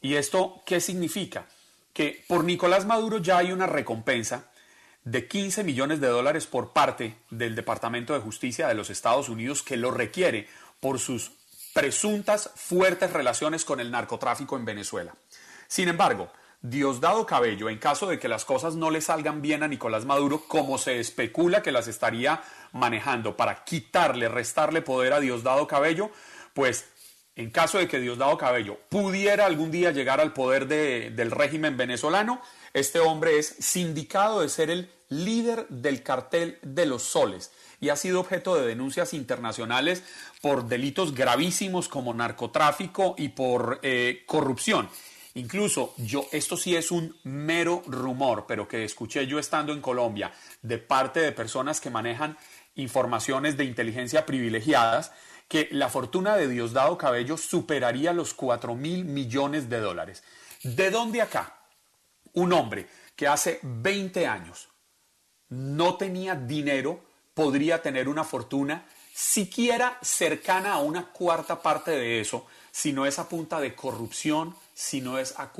¿Y esto qué significa? Que por Nicolás Maduro ya hay una recompensa de 15 millones de dólares por parte del Departamento de Justicia de los Estados Unidos que lo requiere por sus presuntas fuertes relaciones con el narcotráfico en Venezuela. Sin embargo, Diosdado Cabello, en caso de que las cosas no le salgan bien a Nicolás Maduro, como se especula que las estaría manejando para quitarle, restarle poder a Diosdado Cabello, pues en caso de que Diosdado Cabello pudiera algún día llegar al poder del régimen venezolano, este hombre es sindicado de ser el líder del cartel de los soles y ha sido objeto de denuncias internacionales por delitos gravísimos como narcotráfico y por eh, corrupción. Incluso yo, esto sí es un mero rumor, pero que escuché yo estando en Colombia de parte de personas que manejan informaciones de inteligencia privilegiadas, que la fortuna de Diosdado Cabello superaría los 4 mil millones de dólares. ¿De dónde acá? Un hombre que hace 20 años no tenía dinero, podría tener una fortuna siquiera cercana a una cuarta parte de eso, si no es a punta de corrupción, si no es a,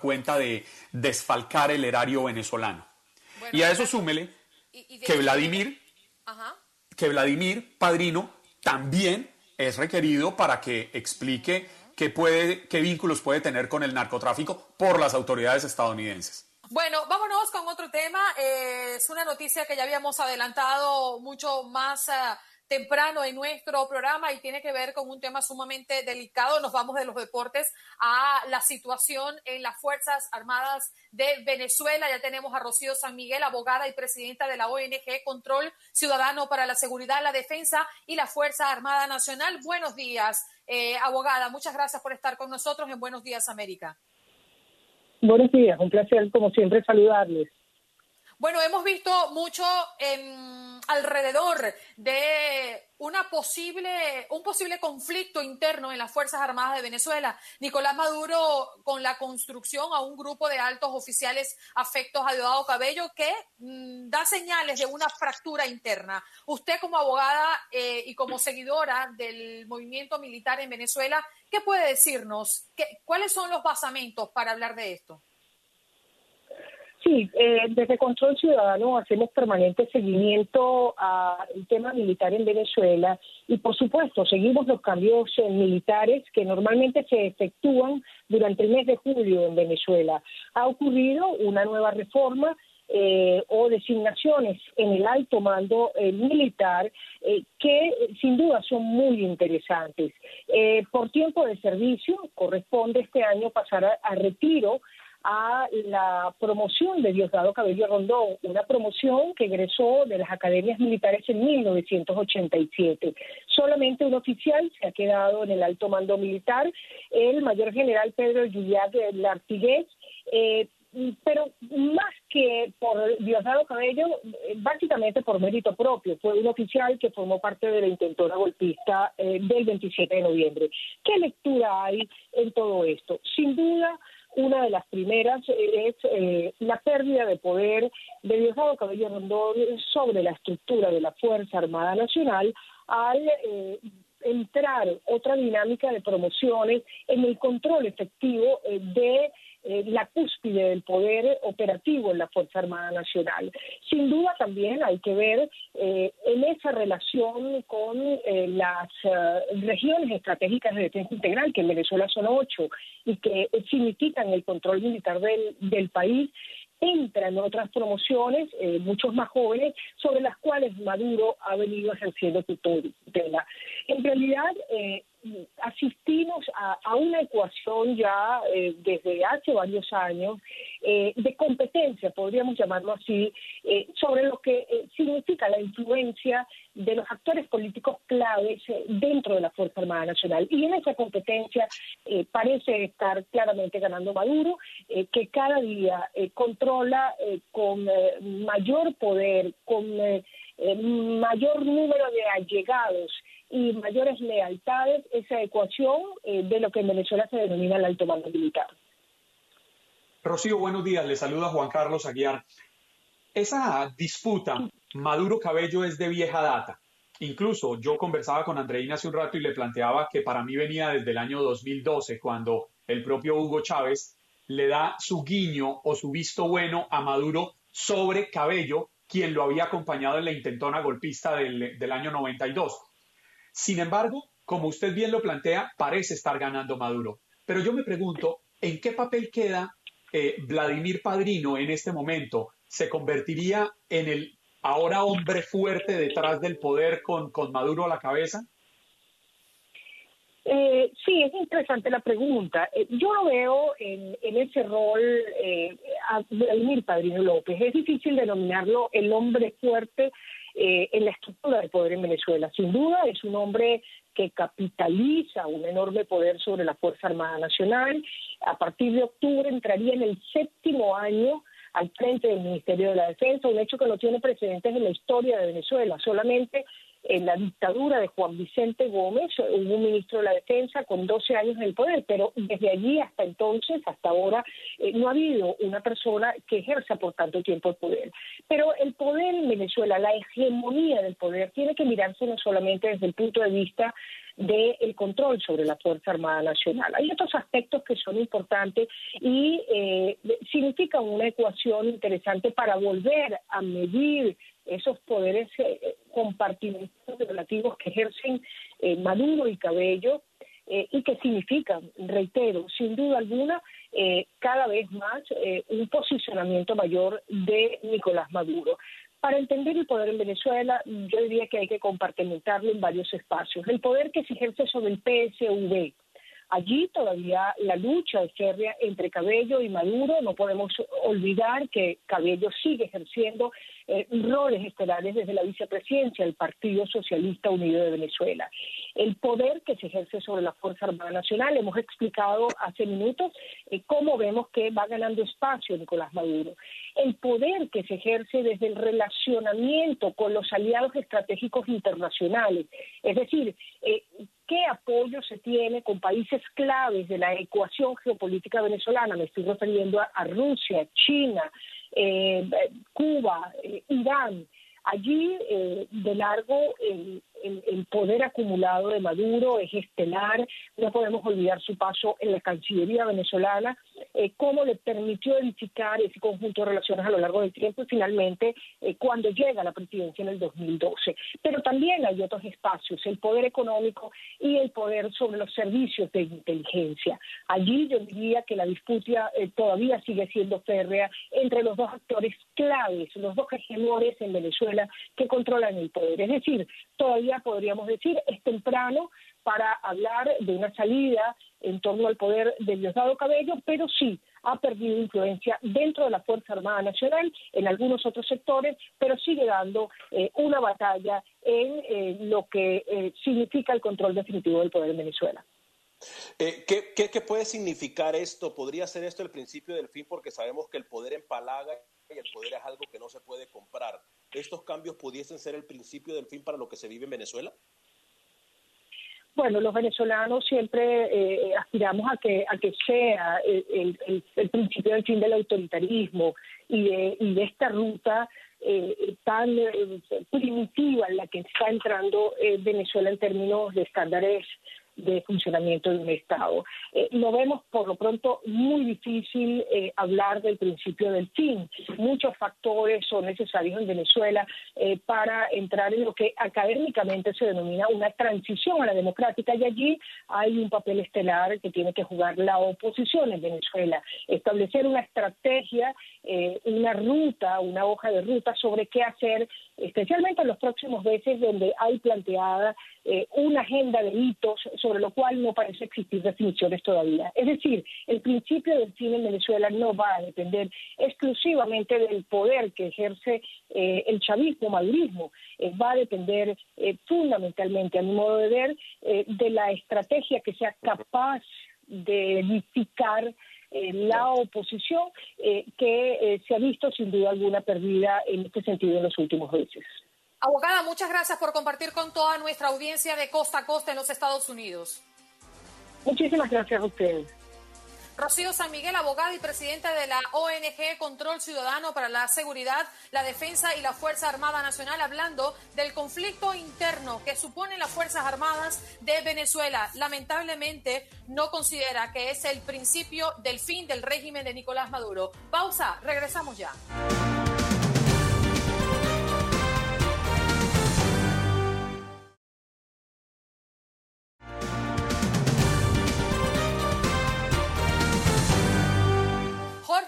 cuenta de desfalcar el erario venezolano. y a eso súmele que Vladimir, que Vladimir Padrino también es requerido para que explique qué, puede, qué vínculos puede tener con el narcotráfico por las autoridades estadounidenses. Bueno, vámonos con otro tema. Eh, es una noticia que ya habíamos adelantado mucho más eh, temprano en nuestro programa y tiene que ver con un tema sumamente delicado. Nos vamos de los deportes a la situación en las Fuerzas Armadas de Venezuela. Ya tenemos a Rocío San Miguel, abogada y presidenta de la ONG Control Ciudadano para la Seguridad, la Defensa y la Fuerza Armada Nacional. Buenos días, eh, abogada. Muchas gracias por estar con nosotros en Buenos Días América. Buenos días, un placer como siempre saludarles. Bueno, hemos visto mucho en, alrededor de una posible, un posible conflicto interno en las Fuerzas Armadas de Venezuela. Nicolás Maduro con la construcción a un grupo de altos oficiales afectos a Diosdado Cabello que mm, da señales de una fractura interna. Usted como abogada eh, y como seguidora del movimiento militar en Venezuela, ¿qué puede decirnos? ¿Qué, ¿Cuáles son los basamentos para hablar de esto? Sí, eh, desde Control Ciudadano hacemos permanente seguimiento al tema militar en Venezuela y, por supuesto, seguimos los cambios eh, militares que normalmente se efectúan durante el mes de julio en Venezuela. Ha ocurrido una nueva reforma eh, o designaciones en el alto mando militar que sin duda son muy interesantes. por tiempo de servicio corresponde este año pasar a retiro a la promoción de Diosdado Cabello Rondón, una promoción que egresó de las academias militares en 1987. Solamente un oficial se ha quedado en el alto mando militar, el mayor general Pedro Julián Lartiguez, eh, pero más que por Diosdado Cabello, básicamente por mérito propio. Fue un oficial que formó parte de la intentora golpista eh, del 27 de noviembre. ¿Qué lectura hay en todo esto? Sin duda, una de las primeras es eh, la pérdida de poder de Diosdado Cabello Rondón sobre la estructura de la Fuerza Armada Nacional al eh, entrar otra dinámica de promociones en el control efectivo eh, de eh, la cúspide del poder operativo en la Fuerza Armada Nacional. Sin duda también hay que ver eh, en esa relación con eh, las regiones estratégicas de defensa integral, que en Venezuela son ocho, y que significan el control militar del, del país, entran otras promociones, muchos más jóvenes, sobre las cuales Maduro ha venido ejerciendo tutela. En realidad, asistimos a, una ecuación ya eh, desde hace varios años eh, de competencia, podríamos llamarlo así, eh, sobre lo que significa la influencia de los actores políticos claves dentro de la Fuerza Armada Nacional. Y en esa competencia parece estar claramente ganando Maduro, que cada día controla con mayor poder, con mayor número de allegados y mayores lealtades esa ecuación eh, de lo que en Venezuela se denomina el alto mando militar. Rocío, buenos días. Le saluda Juan Carlos Aguiar. Esa disputa Maduro-Cabello es de vieja data. Incluso yo conversaba con Andreina hace un rato y le planteaba que para mí venía desde el año 2012, cuando el propio Hugo Chávez le da su guiño o su visto bueno a Maduro sobre Cabello, quien lo había acompañado en la intentona golpista del, del año 92. Sin embargo, como usted bien lo plantea, parece estar ganando Maduro. Pero yo me pregunto, ¿en qué papel queda eh, Vladimir Padrino en este momento? ¿Se convertiría en el ahora hombre fuerte detrás del poder con, Maduro a la cabeza? Eh, sí, es interesante la pregunta. Eh, yo lo veo en, ese rol eh, a Vladimir Padrino López. Es difícil denominarlo el hombre fuerte eh, en la estructura del poder en Venezuela. Sin duda es un hombre que capitaliza un enorme poder sobre la Fuerza Armada Nacional. A partir de octubre entraría en el séptimo año al frente del Ministerio de la Defensa, un hecho que no tiene precedentes en la historia de Venezuela. Solamente en la dictadura de Juan Vicente Gómez hubo un ministro de la Defensa con 12 años en el poder, pero desde allí hasta entonces, hasta ahora, eh, no ha habido una persona que ejerza por tanto tiempo el poder. Pero el poder en Venezuela, la hegemonía del poder, tiene que mirarse no solamente desde el punto de vista del control sobre la Fuerza Armada Nacional. Hay otros aspectos que son importantes y eh, significan una ecuación interesante para volver a medir esos poderes eh, compartimentales relativos que ejercen eh, Maduro y Cabello eh, y que significan, reitero, sin duda alguna, eh, cada vez más eh, un posicionamiento mayor de Nicolás Maduro. Para entender el poder en Venezuela, yo diría que hay que compartimentarlo en varios espacios. El poder que se ejerce sobre el PSV, Allí todavía la lucha es férrea entre Cabello y Maduro. No podemos olvidar que Cabello sigue ejerciendo eh, roles estelares desde la vicepresidencia del Partido Socialista Unido de Venezuela. El poder que se ejerce sobre la Fuerza Armada Nacional, hemos explicado hace minutos eh, cómo vemos que va ganando espacio Nicolás Maduro. El poder que se ejerce desde el relacionamiento con los aliados estratégicos internacionales, es decir, eh, qué apoyo se tiene con países claves de la ecuación geopolítica venezolana. Me estoy refiriendo a, Rusia, China, eh, Cuba, eh, Irán. Allí, eh, de largo, el, el, poder acumulado de Maduro es estelar, no podemos olvidar su paso en la Cancillería venezolana, eh, cómo le permitió edificar ese conjunto de relaciones a lo largo del tiempo y finalmente eh, cuando llega a la presidencia en el 2012. Pero también hay otros espacios, el poder económico y el poder sobre los servicios de inteligencia. Allí yo diría que la disputa eh, todavía sigue siendo férrea entre los dos actores claves, los dos hegemores en Venezuela que controlan el poder. Es decir, todavía podríamos decir, es temprano para hablar de una salida en torno al poder de Diosdado Cabello, pero sí ha perdido influencia dentro de la Fuerza Armada Nacional, en algunos otros sectores, pero sigue dando eh, una batalla en eh, lo que eh, significa el control definitivo del poder en Venezuela. ¿qué, qué, qué, puede significar esto? ¿Podría ser esto el principio del fin? Porque sabemos que el poder empalaga y el poder es algo que no se puede comprar. ¿Estos cambios pudiesen ser el principio del fin para lo que se vive en Venezuela? Bueno, los venezolanos siempre eh, aspiramos a que a que sea el, principio del fin del autoritarismo y de, y de esta ruta eh, tan eh, primitiva en la que está entrando Venezuela en términos de estándares de funcionamiento de un Estado. Eh, lo vemos por lo pronto muy difícil eh, hablar del principio del fin. Muchos factores son necesarios en Venezuela eh, para entrar en lo que académicamente se denomina una transición a la democrática y allí hay un papel estelar que tiene que jugar la oposición en Venezuela. Establecer una estrategia, una ruta, una hoja de ruta sobre qué hacer, especialmente en los próximos meses donde hay planteada una agenda de hitos sobre lo cual no parece existir definiciones todavía. Es decir, el principio del cine en Venezuela no va a depender exclusivamente del poder que ejerce eh, el chavismo, madurismo, eh, va a depender eh, fundamentalmente, a mi modo de ver, de la estrategia que sea capaz de edificar la oposición que se ha visto sin duda alguna perdida en este sentido en los últimos meses. Abogada, muchas gracias por compartir con toda nuestra audiencia de costa a costa en los Estados Unidos. Muchísimas gracias a ustedes. Rocío San Miguel, abogada y presidenta de la ONG Control Ciudadano para la Seguridad, la Defensa y la Fuerza Armada Nacional, hablando del conflicto interno que suponen las Fuerzas Armadas de Venezuela. Lamentablemente no considera que es el principio del fin del régimen de Nicolás Maduro. Pausa, regresamos ya.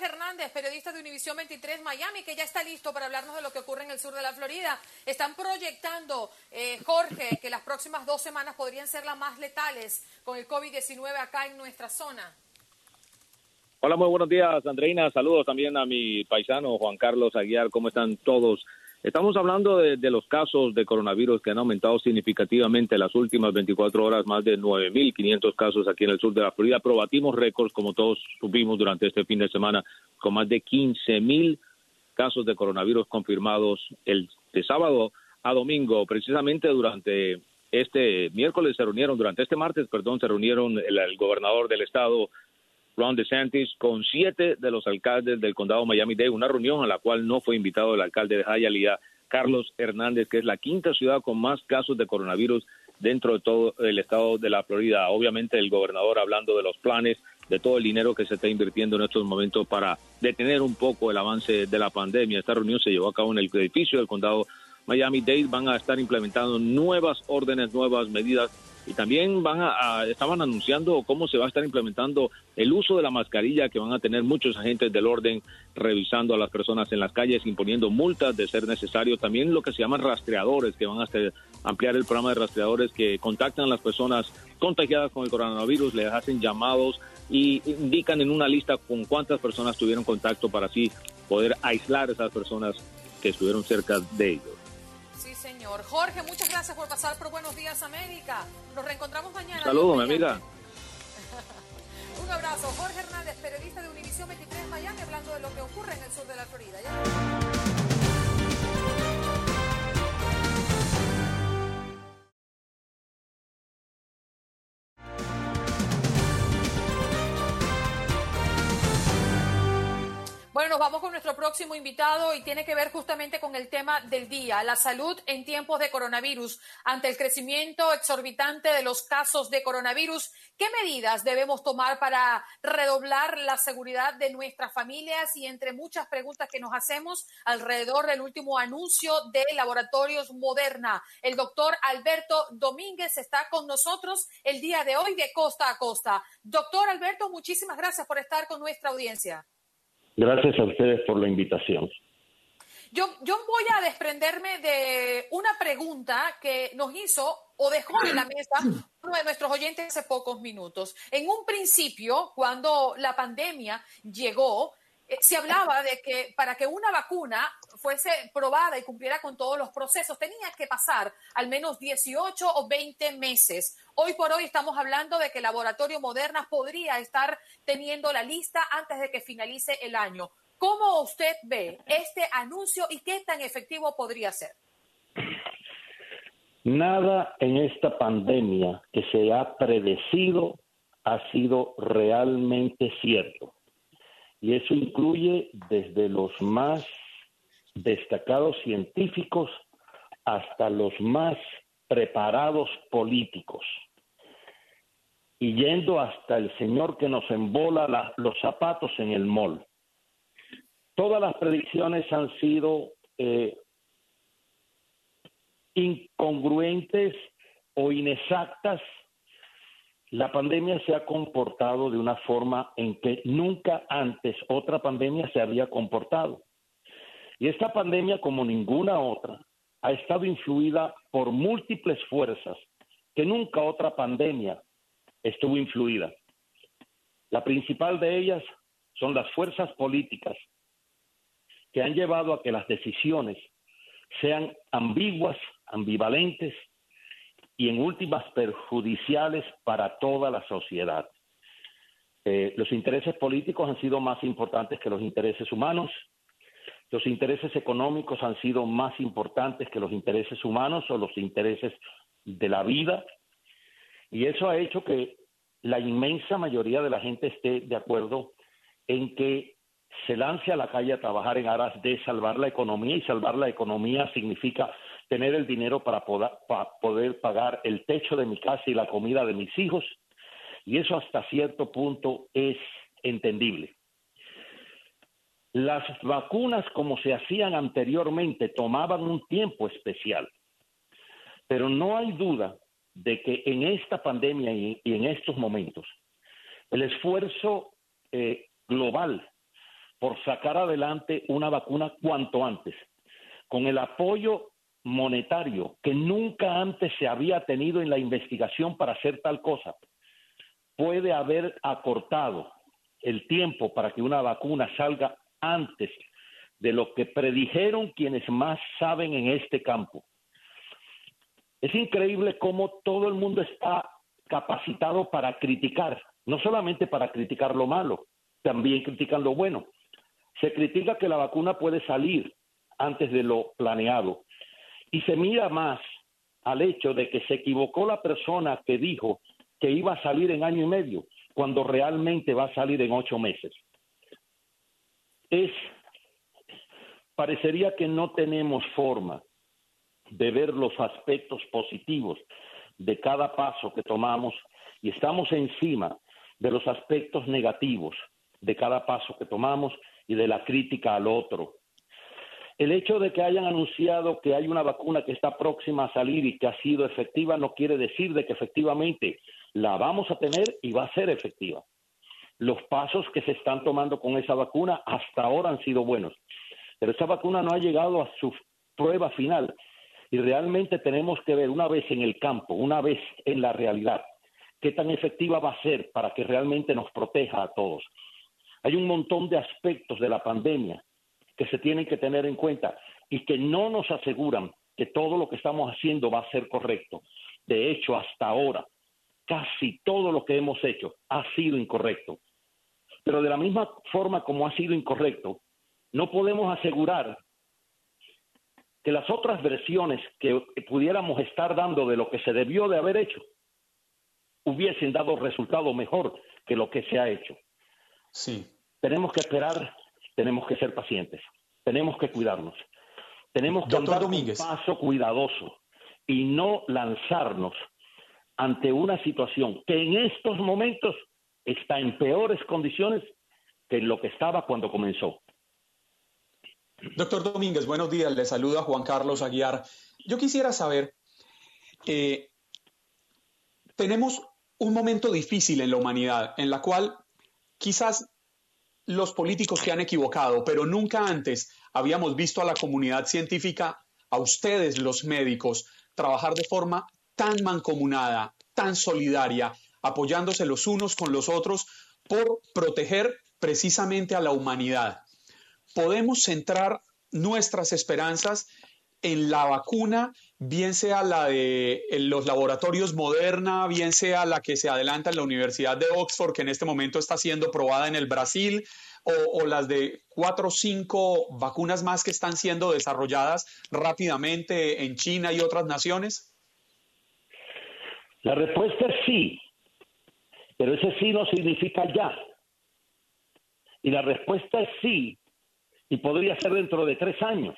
Hernández, periodista de Univisión 23 Miami, que ya está listo para hablarnos de lo que ocurre en el sur de la Florida. Están proyectando, eh, Jorge, que las próximas dos semanas podrían ser las más letales con el COVID-19 acá en nuestra zona. Hola, muy buenos días, Andreina. Saludos también a mi paisano Juan Carlos Aguiar. ¿Cómo están todos? Estamos hablando de, los casos de coronavirus que han aumentado significativamente en las últimas 24 horas, más de 9.500 casos aquí en el sur de la Florida. Probatimos récords, como todos supimos durante este fin de semana, con más de 15.000 casos de coronavirus confirmados el de sábado a domingo. Precisamente durante este miércoles se reunieron, durante este martes, perdón, se reunieron el gobernador del estado, Ron DeSantis, con siete de los alcaldes del condado Miami-Dade, una reunión a la cual no fue invitado el alcalde de Hialeah, Carlos Hernández, que es la quinta ciudad con más casos de coronavirus dentro de todo el estado de la Florida. Obviamente el gobernador hablando de los planes, de todo el dinero que se está invirtiendo en estos momentos para detener un poco el avance de la pandemia. Esta reunión se llevó a cabo en el edificio del condado Miami-Dade. Van a estar implementando nuevas órdenes, nuevas medidas y también van a, estaban anunciando cómo se va a estar implementando el uso de la mascarilla que van a tener muchos agentes del orden revisando a las personas en las calles, imponiendo multas de ser necesario, también lo que se llaman rastreadores que van a ampliar el programa de rastreadores que contactan a las personas contagiadas con el coronavirus, les hacen llamados y indican en una lista con cuántas personas tuvieron contacto para así poder aislar a esas personas que estuvieron cerca de ellos. Sí, señor. Jorge, muchas gracias por pasar por Buenos Días América. Nos reencontramos mañana. Saludos, mi amiga. Un abrazo. Jorge Hernández, periodista de Univisión 23 Miami, hablando de lo que ocurre en el sur de la Florida. ¿Ya? Bueno, nos vamos con nuestro próximo invitado y tiene que ver justamente con el tema del día, la salud en tiempos de coronavirus. Ante el crecimiento exorbitante de los casos de coronavirus, ¿qué medidas debemos tomar para redoblar la seguridad de nuestras familias? Y entre muchas preguntas que nos hacemos alrededor del último anuncio de Laboratorios Moderna, el doctor Alberto Domínguez está con nosotros el día de hoy de costa a costa. Doctor Alberto, muchísimas gracias por estar con nuestra audiencia. Gracias a ustedes por la invitación. Yo, yo voy a desprenderme de una pregunta que nos hizo o dejó en la mesa uno de nuestros oyentes hace pocos minutos. En un principio, cuando la pandemia llegó, se hablaba de que para que una vacuna fuese probada y cumpliera con todos los procesos, tenía que pasar al menos 18 o 20 meses. Hoy por hoy estamos hablando de que el laboratorio Moderna podría estar teniendo la lista antes de que finalice el año. ¿Cómo usted ve este anuncio y qué tan efectivo podría ser? Nada en esta pandemia que se ha predecido ha sido realmente cierto. Y eso incluye desde los más destacados científicos hasta los más preparados políticos. Y yendo hasta el señor que nos embola la- los zapatos en el mall. Todas las predicciones han sido eh, incongruentes o inexactas la pandemia se ha comportado de una forma en que nunca antes otra pandemia se había comportado. Y esta pandemia, como ninguna otra, ha estado influida por múltiples fuerzas que nunca otra pandemia estuvo influida. La principal de ellas son las fuerzas políticas que han llevado a que las decisiones sean ambiguas, ambivalentes y en últimas perjudiciales para toda la sociedad. Eh, los intereses políticos han sido más importantes que los intereses humanos, los intereses económicos han sido más importantes que los intereses humanos o los intereses de la vida, y eso ha hecho que la inmensa mayoría de la gente esté de acuerdo en que se lance a la calle a trabajar en aras de salvar la economía y salvar la economía significa tener el dinero para poder, pagar el techo de mi casa y la comida de mis hijos y eso hasta cierto punto es entendible. Las vacunas como se hacían anteriormente tomaban un tiempo especial, pero no hay duda de que en esta pandemia y, y en estos momentos el esfuerzo eh, global por sacar adelante una vacuna cuanto antes, con el apoyo monetario que nunca antes se había tenido en la investigación para hacer tal cosa, puede haber acortado el tiempo para que una vacuna salga antes de lo que predijeron quienes más saben en este campo. Es increíble cómo todo el mundo está capacitado para criticar, no solamente para criticar lo malo, también critican lo bueno. Se critica que la vacuna puede salir antes de lo planeado Y se mira más al hecho de que se equivocó la persona que dijo que iba a salir en año y medio, cuando realmente va a salir en ocho meses. Es, parecería que no tenemos forma de ver los aspectos positivos de cada paso que tomamos y estamos encima de los aspectos negativos de cada paso que tomamos y de la crítica al otro. El hecho de que hayan anunciado que hay una vacuna que está próxima a salir y que ha sido efectiva no quiere decir de que efectivamente la vamos a tener y va a ser efectiva. Los pasos que se están tomando con esa vacuna hasta ahora han sido buenos, pero esa vacuna no ha llegado a su prueba final y realmente tenemos que ver una vez en el campo, una vez en la realidad, qué tan efectiva va a ser para que realmente nos proteja a todos. Hay un montón de aspectos de la pandemia que se tienen que tener en cuenta y que no nos aseguran que todo lo que estamos haciendo va a ser correcto. De hecho, hasta ahora, casi todo lo que hemos hecho ha sido incorrecto. Pero de la misma forma como ha sido incorrecto, no podemos asegurar que las otras versiones que pudiéramos estar dando de lo que se debió de haber hecho hubiesen dado resultado mejor que lo que se ha hecho. Sí. Tenemos que esperar, tenemos que ser pacientes, tenemos que cuidarnos, tenemos que dar un paso cuidadoso y no lanzarnos ante una situación que en estos momentos está en peores condiciones que lo que estaba cuando comenzó. Doctor Domínguez, buenos días. Le saluda Juan Carlos Aguiar. Yo quisiera saber, eh, tenemos un momento difícil en la humanidad en la cual quizás los políticos se han equivocado, pero nunca antes habíamos visto a la comunidad científica, a ustedes los médicos, trabajar de forma tan mancomunada, tan solidaria, apoyándose los unos con los otros por proteger precisamente a la humanidad. Podemos centrar nuestras esperanzas en la vacuna, bien sea la de los laboratorios Moderna, bien sea la que se adelanta en la Universidad de Oxford, que en este momento está siendo probada en el Brasil, o, o, las de cuatro o cinco vacunas más que están siendo desarrolladas rápidamente en China y otras naciones? La respuesta es sí, pero ese sí no significa ya. Y la respuesta es sí, y podría ser dentro de tres años.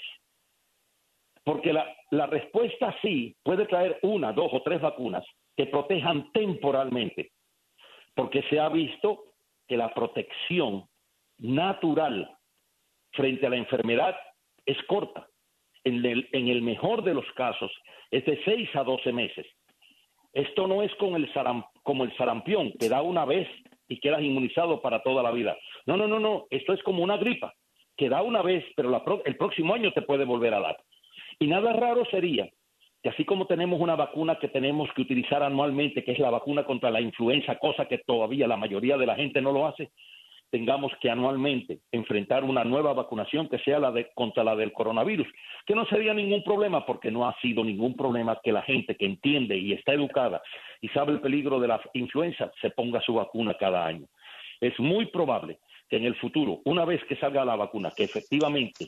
Porque la, la respuesta sí puede traer una, dos o tres vacunas que protejan temporalmente, porque se ha visto que la protección natural frente a la enfermedad es corta. En el, en el mejor de los casos es de 6 a 12 meses. Esto no es con el saram, como el sarampión, que da una vez y quedas inmunizado para toda la vida. No, no, no, no. Esto es como una gripa, que da una vez, pero la, el próximo año te puede volver a dar. Y nada raro sería que así como tenemos una vacuna que tenemos que utilizar anualmente, que es la vacuna contra la influenza, cosa que todavía la mayoría de la gente no lo hace, tengamos que anualmente enfrentar una nueva vacunación que sea la de contra la del coronavirus, que no sería ningún problema porque no ha sido ningún problema que la gente que entiende y está educada y sabe el peligro de la influenza se ponga su vacuna cada año. Es muy probable que en el futuro, una vez que salga la vacuna, que efectivamente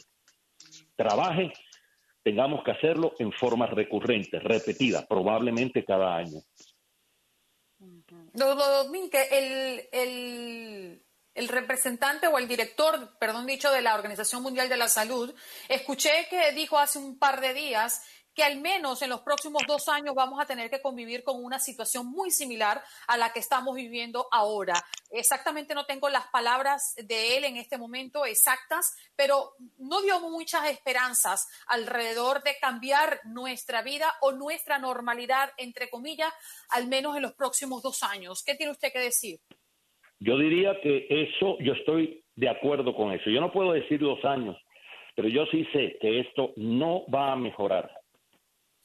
trabaje, tengamos que hacerlo en forma recurrente, repetida, probablemente cada año. El, el, el, representante o el director, perdón dicho, de la Organización Mundial de la Salud, escuché que dijo hace un par de días que al menos en los próximos dos años vamos a tener que convivir con una situación muy similar a la que estamos viviendo ahora. Exactamente no tengo las palabras de él en este momento exactas, pero no dio muchas esperanzas alrededor de cambiar nuestra vida o nuestra normalidad, entre comillas, al menos en los próximos dos años. ¿Qué tiene usted que decir? Yo diría que eso, yo estoy de acuerdo con eso. Yo no puedo decir dos años, pero yo sí sé que esto no va a mejorar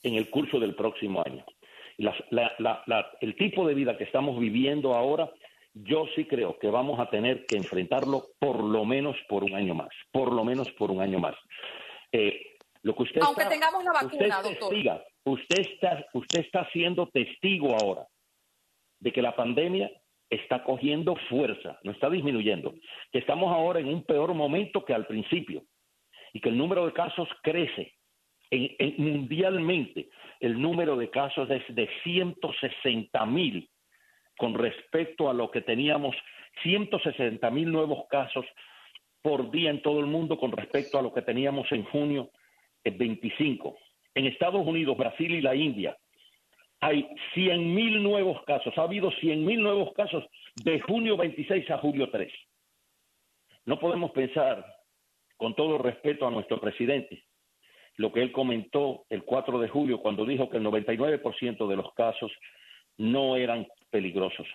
en el curso del próximo año. el tipo de vida que estamos viviendo ahora, yo sí creo que vamos a tener que enfrentarlo por lo menos por un año más, por lo menos por un año más. Eh, lo que usted Aunque tengamos la vacuna, doctor. usted está, usted está siendo testigo ahora de que la pandemia está cogiendo fuerza, no está disminuyendo, que estamos ahora en un peor momento que al principio y que el número de casos crece En- en- mundialmente, el número de casos es de 160 mil con respecto a lo que teníamos, 160 mil nuevos casos por día en todo el mundo con respecto a lo que teníamos en junio eh, 25. En Estados Unidos, Brasil y la India hay 100 mil nuevos casos. Ha habido 100 mil nuevos casos de junio 26 a julio 3. No podemos pensar, con todo respeto a nuestro presidente, lo que él comentó el 4 de julio cuando dijo que el 99% de los casos no eran peligrosos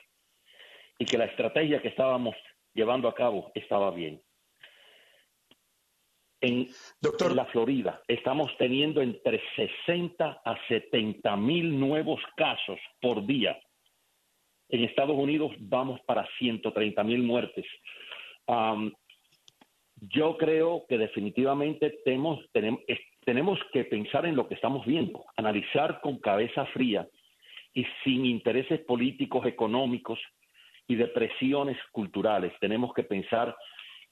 y que la estrategia que estábamos llevando a cabo estaba bien. En, en la Florida estamos teniendo entre 60 a 70 mil nuevos casos por día. En Estados Unidos vamos para 130 mil muertes. Yo creo que definitivamente tenemos, tenemos, tenemos que pensar en lo que estamos viendo, analizar con cabeza fría y sin intereses políticos, económicos y de presiones culturales. Tenemos que pensar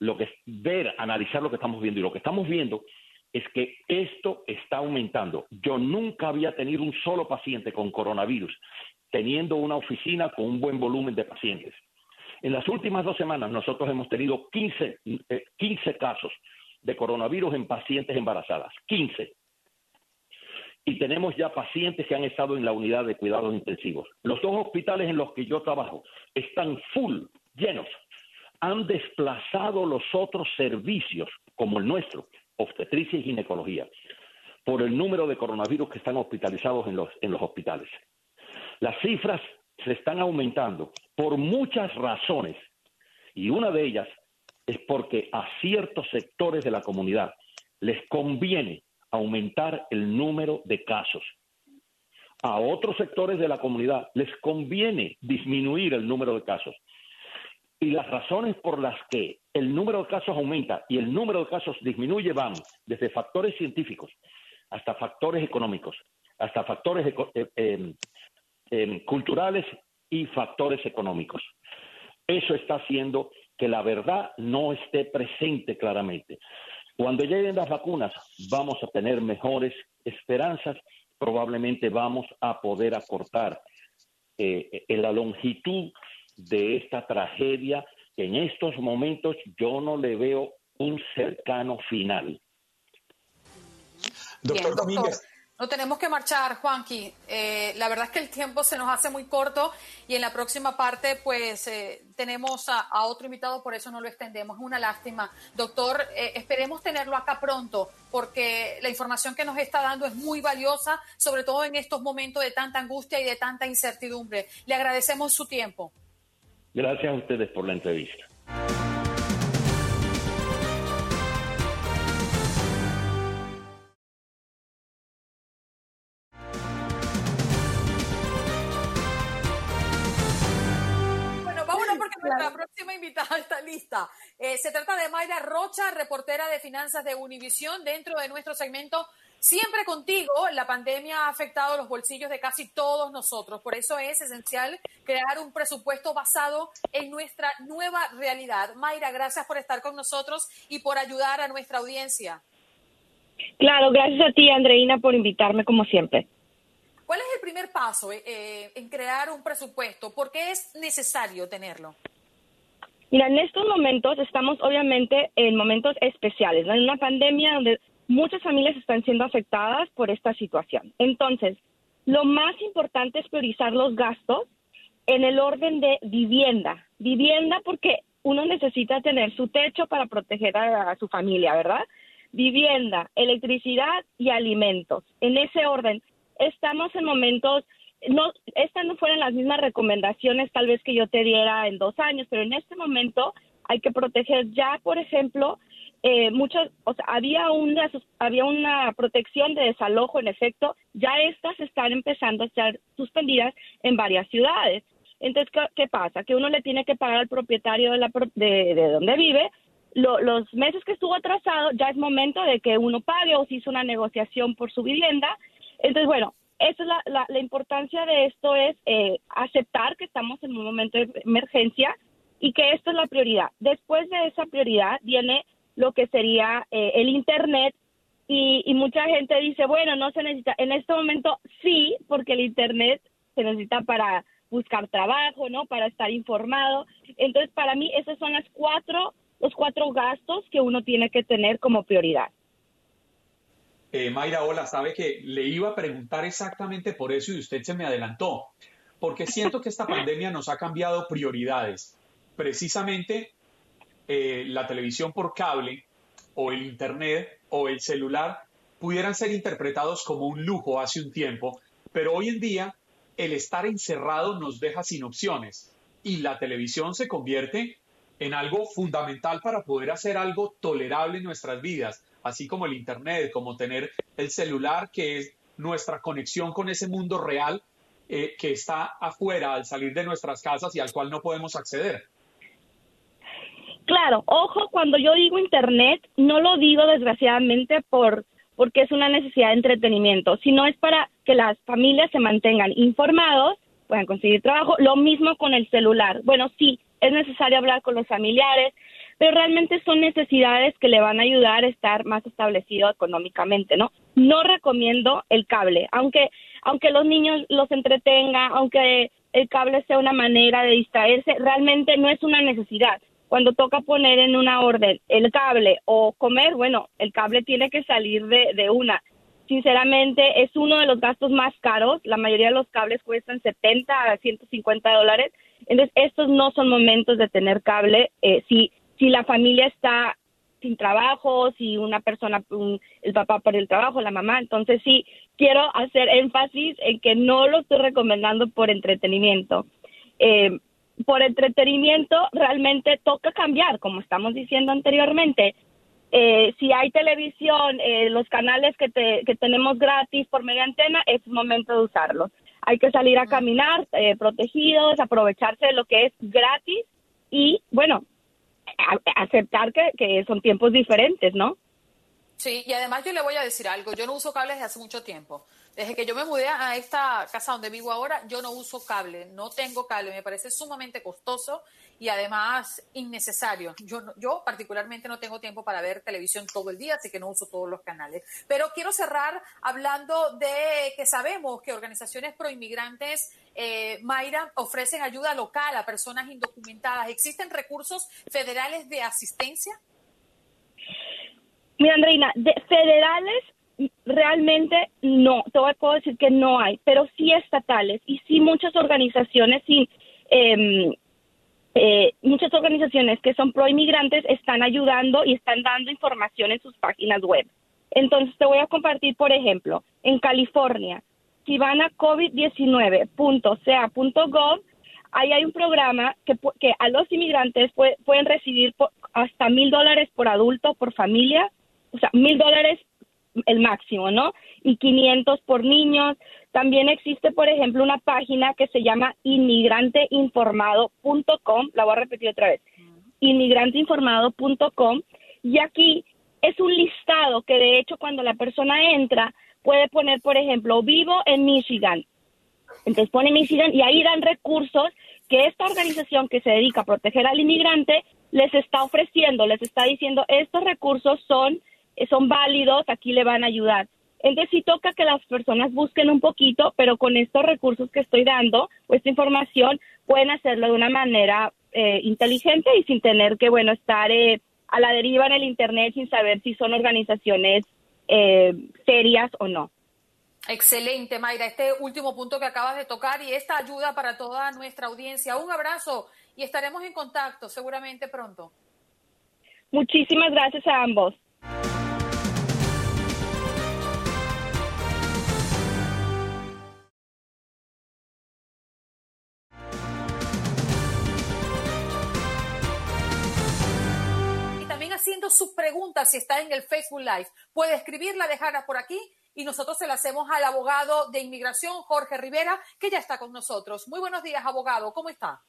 lo que ver, analizar lo que estamos viendo y lo que estamos viendo es que esto está aumentando. Yo nunca había tenido un solo paciente con coronavirus teniendo una oficina con un buen volumen de pacientes. En las últimas dos semanas nosotros hemos tenido 15, eh, 15 casos de coronavirus en pacientes embarazadas. 15 y tenemos ya pacientes que han estado en la unidad de cuidados intensivos. Los dos hospitales en los que yo trabajo están full, llenos. Han desplazado los otros servicios, como el nuestro, obstetricia y ginecología, por el número de coronavirus que están hospitalizados en los, en los hospitales. Las cifras se están aumentando por muchas razones y una de ellas es porque a ciertos sectores de la comunidad les conviene aumentar el número de casos. A otros sectores de la comunidad les conviene disminuir el número de casos. Y las razones por las que el número de casos aumenta y el número de casos disminuye van desde factores científicos hasta factores económicos, hasta factores eh, eh, eh, culturales y factores económicos. Eso está haciendo que la verdad no esté presente claramente. Cuando lleguen las vacunas, vamos a tener mejores esperanzas, probablemente vamos a poder acortar eh, en la longitud de esta tragedia que en estos momentos yo no le veo un cercano final. Doctor Domínguez. No tenemos que marchar, Juanqui. Eh, la verdad es que el tiempo se nos hace muy corto y en la próxima parte pues eh, tenemos a, otro invitado, por eso no lo extendemos. Es una lástima. Doctor, eh, esperemos tenerlo acá pronto porque la información que nos está dando es muy valiosa, sobre todo en estos momentos de tanta angustia y de tanta incertidumbre. Le agradecemos su tiempo. Gracias a ustedes por la entrevista. está lista. Eh, se trata de Mayra Rocha, reportera de finanzas de Univisión, dentro de nuestro segmento Siempre contigo. La pandemia ha afectado los bolsillos de casi todos nosotros. Por eso es esencial crear un presupuesto basado en nuestra nueva realidad. Mayra, gracias por estar con nosotros y por ayudar a nuestra audiencia. Claro, gracias a ti, Andreina, por invitarme como siempre. ¿Cuál es el primer paso eh, eh, en crear un presupuesto? ¿Por qué es necesario tenerlo? Mira, en estos momentos estamos obviamente en momentos especiales, en una pandemia donde muchas familias están siendo afectadas por esta situación. Entonces, lo más importante es priorizar los gastos en el orden de vivienda. Vivienda porque uno necesita tener su techo para proteger a, a su familia, ¿verdad? Vivienda, electricidad y alimentos. En ese orden, estamos en momentos no, estas no fueron las mismas recomendaciones tal vez que yo te diera en dos años, pero en este momento hay que proteger ya, por ejemplo, eh, muchas, o sea, había una, había una protección de desalojo en efecto, ya estas están empezando a ser suspendidas en varias ciudades. Entonces, ¿qué, pasa? Que uno le tiene que pagar al propietario de, la, de, de donde vive lo- los meses que estuvo atrasado, ya es momento de que uno pague o se hizo una negociación por su vivienda. Entonces, bueno, esa es la, la, importancia de esto es eh, aceptar que estamos en un momento de emergencia y que esto es la prioridad. Después de esa prioridad viene lo que sería eh, el Internet y, y mucha gente dice, bueno, no se necesita. En este momento sí, porque el Internet se necesita para buscar trabajo, ¿no? Para estar informado. Entonces, para mí, esos son las cuatro, los cuatro gastos que uno tiene que tener como prioridad. Eh, Mayra, hola, sabe que le iba a preguntar exactamente por eso y usted se me adelantó, porque siento que esta pandemia nos ha cambiado prioridades. Precisamente eh, la televisión por cable o el Internet o el celular pudieran ser interpretados como un lujo hace un tiempo, pero hoy en día el estar encerrado nos deja sin opciones y la televisión se convierte en algo fundamental para poder hacer algo tolerable en nuestras vidas, así como el Internet, como tener el celular, que es nuestra conexión con ese mundo real eh, que está afuera al salir de nuestras casas y al cual no podemos acceder. Claro, ojo, cuando yo digo Internet, no lo digo desgraciadamente por porque es una necesidad de entretenimiento, sino es para que las familias se mantengan informados, puedan conseguir trabajo. Lo mismo con el celular. Bueno, sí, es necesario hablar con los familiares, pero realmente son necesidades que le van a ayudar a estar más establecido económicamente, ¿no? No recomiendo el cable, aunque aunque los niños los entretenga, aunque el cable sea una manera de distraerse, realmente no es una necesidad. Cuando toca poner en una orden el cable o comer, bueno, el cable tiene que salir de, de una. Sinceramente, es uno de los gastos más caros. La mayoría de los cables cuestan 70 a 150 dólares. Entonces, estos no son momentos de tener cable. Eh, si si la familia está sin trabajo, si una persona, el papá por el trabajo, la mamá, entonces sí, quiero hacer énfasis en que no lo estoy recomendando por entretenimiento. Eh, por entretenimiento realmente toca cambiar, como estamos diciendo anteriormente. Eh, si hay televisión, eh, los canales que, que tenemos gratis por media antena, es momento de usarlos. Hay que salir a caminar protegidos, aprovecharse de lo que es gratis y, bueno, aceptar que, que son tiempos diferentes, ¿no? Sí, y además yo le voy a decir algo, yo no uso cables desde hace mucho tiempo. Desde que yo me mudé a esta casa donde vivo ahora, yo no uso cable, no tengo cable, me parece sumamente costoso y además innecesario. Yo, yo particularmente no tengo tiempo para ver televisión todo el día, así que no uso todos los canales. Pero quiero cerrar hablando de que sabemos que organizaciones proinmigrantes, eh, Mayra, ofrecen ayuda local a personas indocumentadas. ¿Existen recursos federales de asistencia? Mira, Andreina, de federales realmente no, te puedo decir que no hay, pero sí estatales y sí muchas organizaciones sin eh, eh, muchas organizaciones que son pro inmigrantes están ayudando y están dando información en sus páginas web. Entonces te voy a compartir, por ejemplo, en California, si van a covid19.ca.gov, ahí hay un programa que, que a los inmigrantes pueden recibir hasta mil dólares por adulto, por familia, o sea, mil dólares el máximo, ¿no? Y 500 por niños. También existe, por ejemplo, una página que se llama inmigranteinformado.com, la voy a repetir otra vez, inmigranteinformado.com, y aquí es un listado que de hecho cuando la persona entra puede poner, por ejemplo, vivo en Michigan. Entonces pone Michigan y ahí dan recursos que esta organización que se dedica a proteger al inmigrante les está ofreciendo, les está diciendo, estos recursos son son válidos, aquí le van a ayudar. Entonces sí toca que las personas busquen un poquito, pero con estos recursos que estoy dando o esta información pueden hacerlo de una manera eh, inteligente y sin tener que, bueno, estar eh, a la deriva en el Internet sin saber si son organizaciones serias o no. Excelente, Mayra. Este último punto que acabas de tocar y esta ayuda para toda nuestra audiencia. Un abrazo y estaremos en contacto seguramente pronto. Muchísimas gracias a ambos. Haciendo sus preguntas si está en el Facebook Live. Puede escribirla, dejarla por aquí y nosotros se la hacemos al abogado de inmigración, Jorge Rivera, que ya está con nosotros. Muy buenos días, abogado. ¿Cómo está?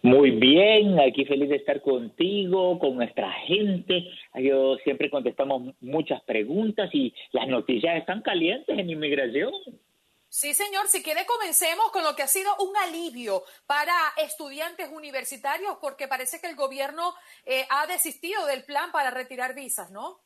Muy bien, aquí feliz de estar contigo, con nuestra gente. Yo siempre contestamos muchas preguntas y las noticias están calientes en inmigración. Sí, señor. Si quiere, comencemos con lo que ha sido un alivio para estudiantes universitarios, porque parece que el gobierno eh, ha desistido del plan para retirar visas, ¿no?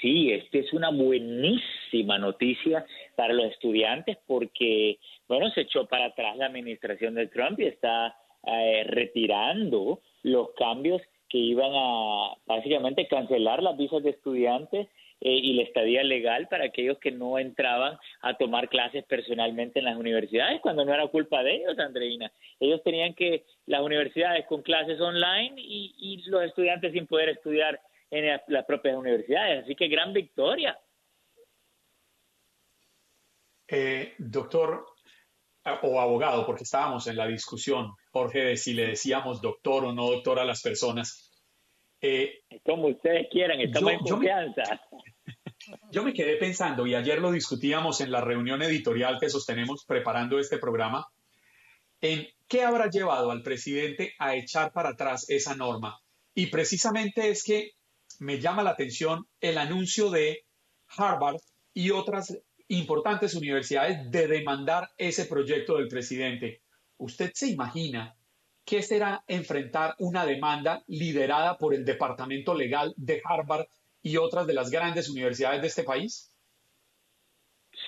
sí, esta es una buenísima noticia para los estudiantes porque, bueno, se echó para atrás la administración de Trump y está eh, retirando los cambios que iban a básicamente cancelar las visas de estudiantes eh, y la estadía legal para aquellos que no entraban a tomar clases personalmente en las universidades cuando no era culpa de ellos, Andreina. Ellos tenían que, las universidades con clases online y, y los estudiantes sin poder estudiar en las, las propias universidades. Así que gran victoria. Eh, doctor o abogado, porque estábamos en la discusión, Jorge, de si le decíamos doctor o no doctor a las personas. Eh, Como ustedes quieran, estamos en confianza. yo me quedé pensando, y ayer lo discutíamos en la reunión editorial que sostenemos preparando este programa, en qué habrá llevado al presidente a echar para atrás esa norma. Y precisamente es que me llama la atención el anuncio de Harvard y otras importantes universidades de demandar ese proyecto del presidente. ¿Usted se imagina qué será enfrentar una demanda liderada por el Departamento Legal de Harvard y otras de las grandes universidades de este país?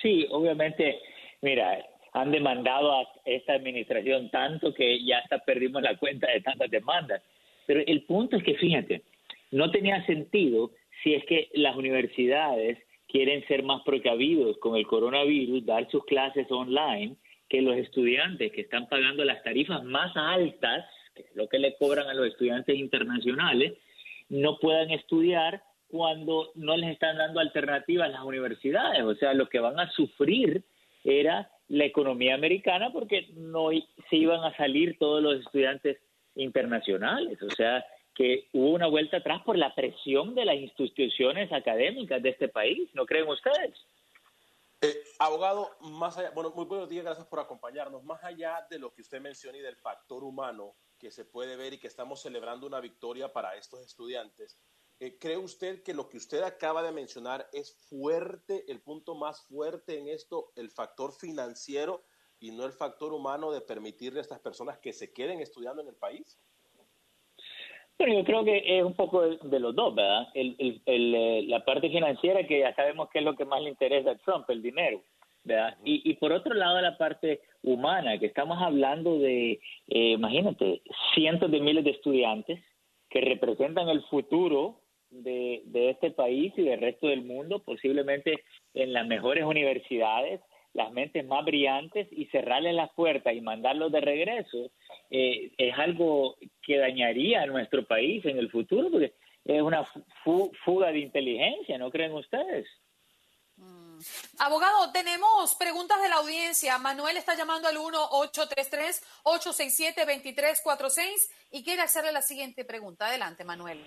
Sí, obviamente, mira, han demandado a esta administración tanto que ya hasta perdimos la cuenta de tantas demandas. Pero el punto es que, fíjate, no tenía sentido si es que las universidades quieren ser más precavidos con el coronavirus, dar sus clases online, que los estudiantes que están pagando las tarifas más altas, que es lo que le cobran a los estudiantes internacionales, no puedan estudiar cuando no les están dando alternativas las universidades. O sea, lo que van a sufrir era la economía americana porque no se iban a salir todos los estudiantes internacionales. O sea, que hubo una vuelta atrás por la presión de las instituciones académicas de este país, ¿no creen ustedes? Eh, abogado, más allá, bueno, muy buenos días, gracias por acompañarnos. Más allá de lo que usted menciona y del factor humano que se puede ver y que estamos celebrando una victoria para estos estudiantes, ¿cree usted que lo que usted acaba de mencionar es fuerte, el punto más fuerte en esto, el factor financiero y no el factor humano de permitirle a estas personas que se queden estudiando en el país? Bueno, yo creo que es un poco de, los dos, ¿verdad? El, el, eh, la parte financiera, que ya sabemos que es lo que más le interesa a Trump, el dinero, ¿verdad? Y, y por otro lado, la parte humana, que estamos hablando de, eh, imagínate, cientos de miles de estudiantes que representan el futuro de, de este país y del resto del mundo, posiblemente en las mejores universidades, las mentes más brillantes y cerrarles las puertas y mandarlos de regreso eh, es algo que dañaría a nuestro país en el futuro porque es una fuga de inteligencia, ¿no creen ustedes? Mm. Abogado, tenemos preguntas de la audiencia. Manuel está llamando al 1-833-867-2346 y quiere hacerle la siguiente pregunta. Adelante, Manuel.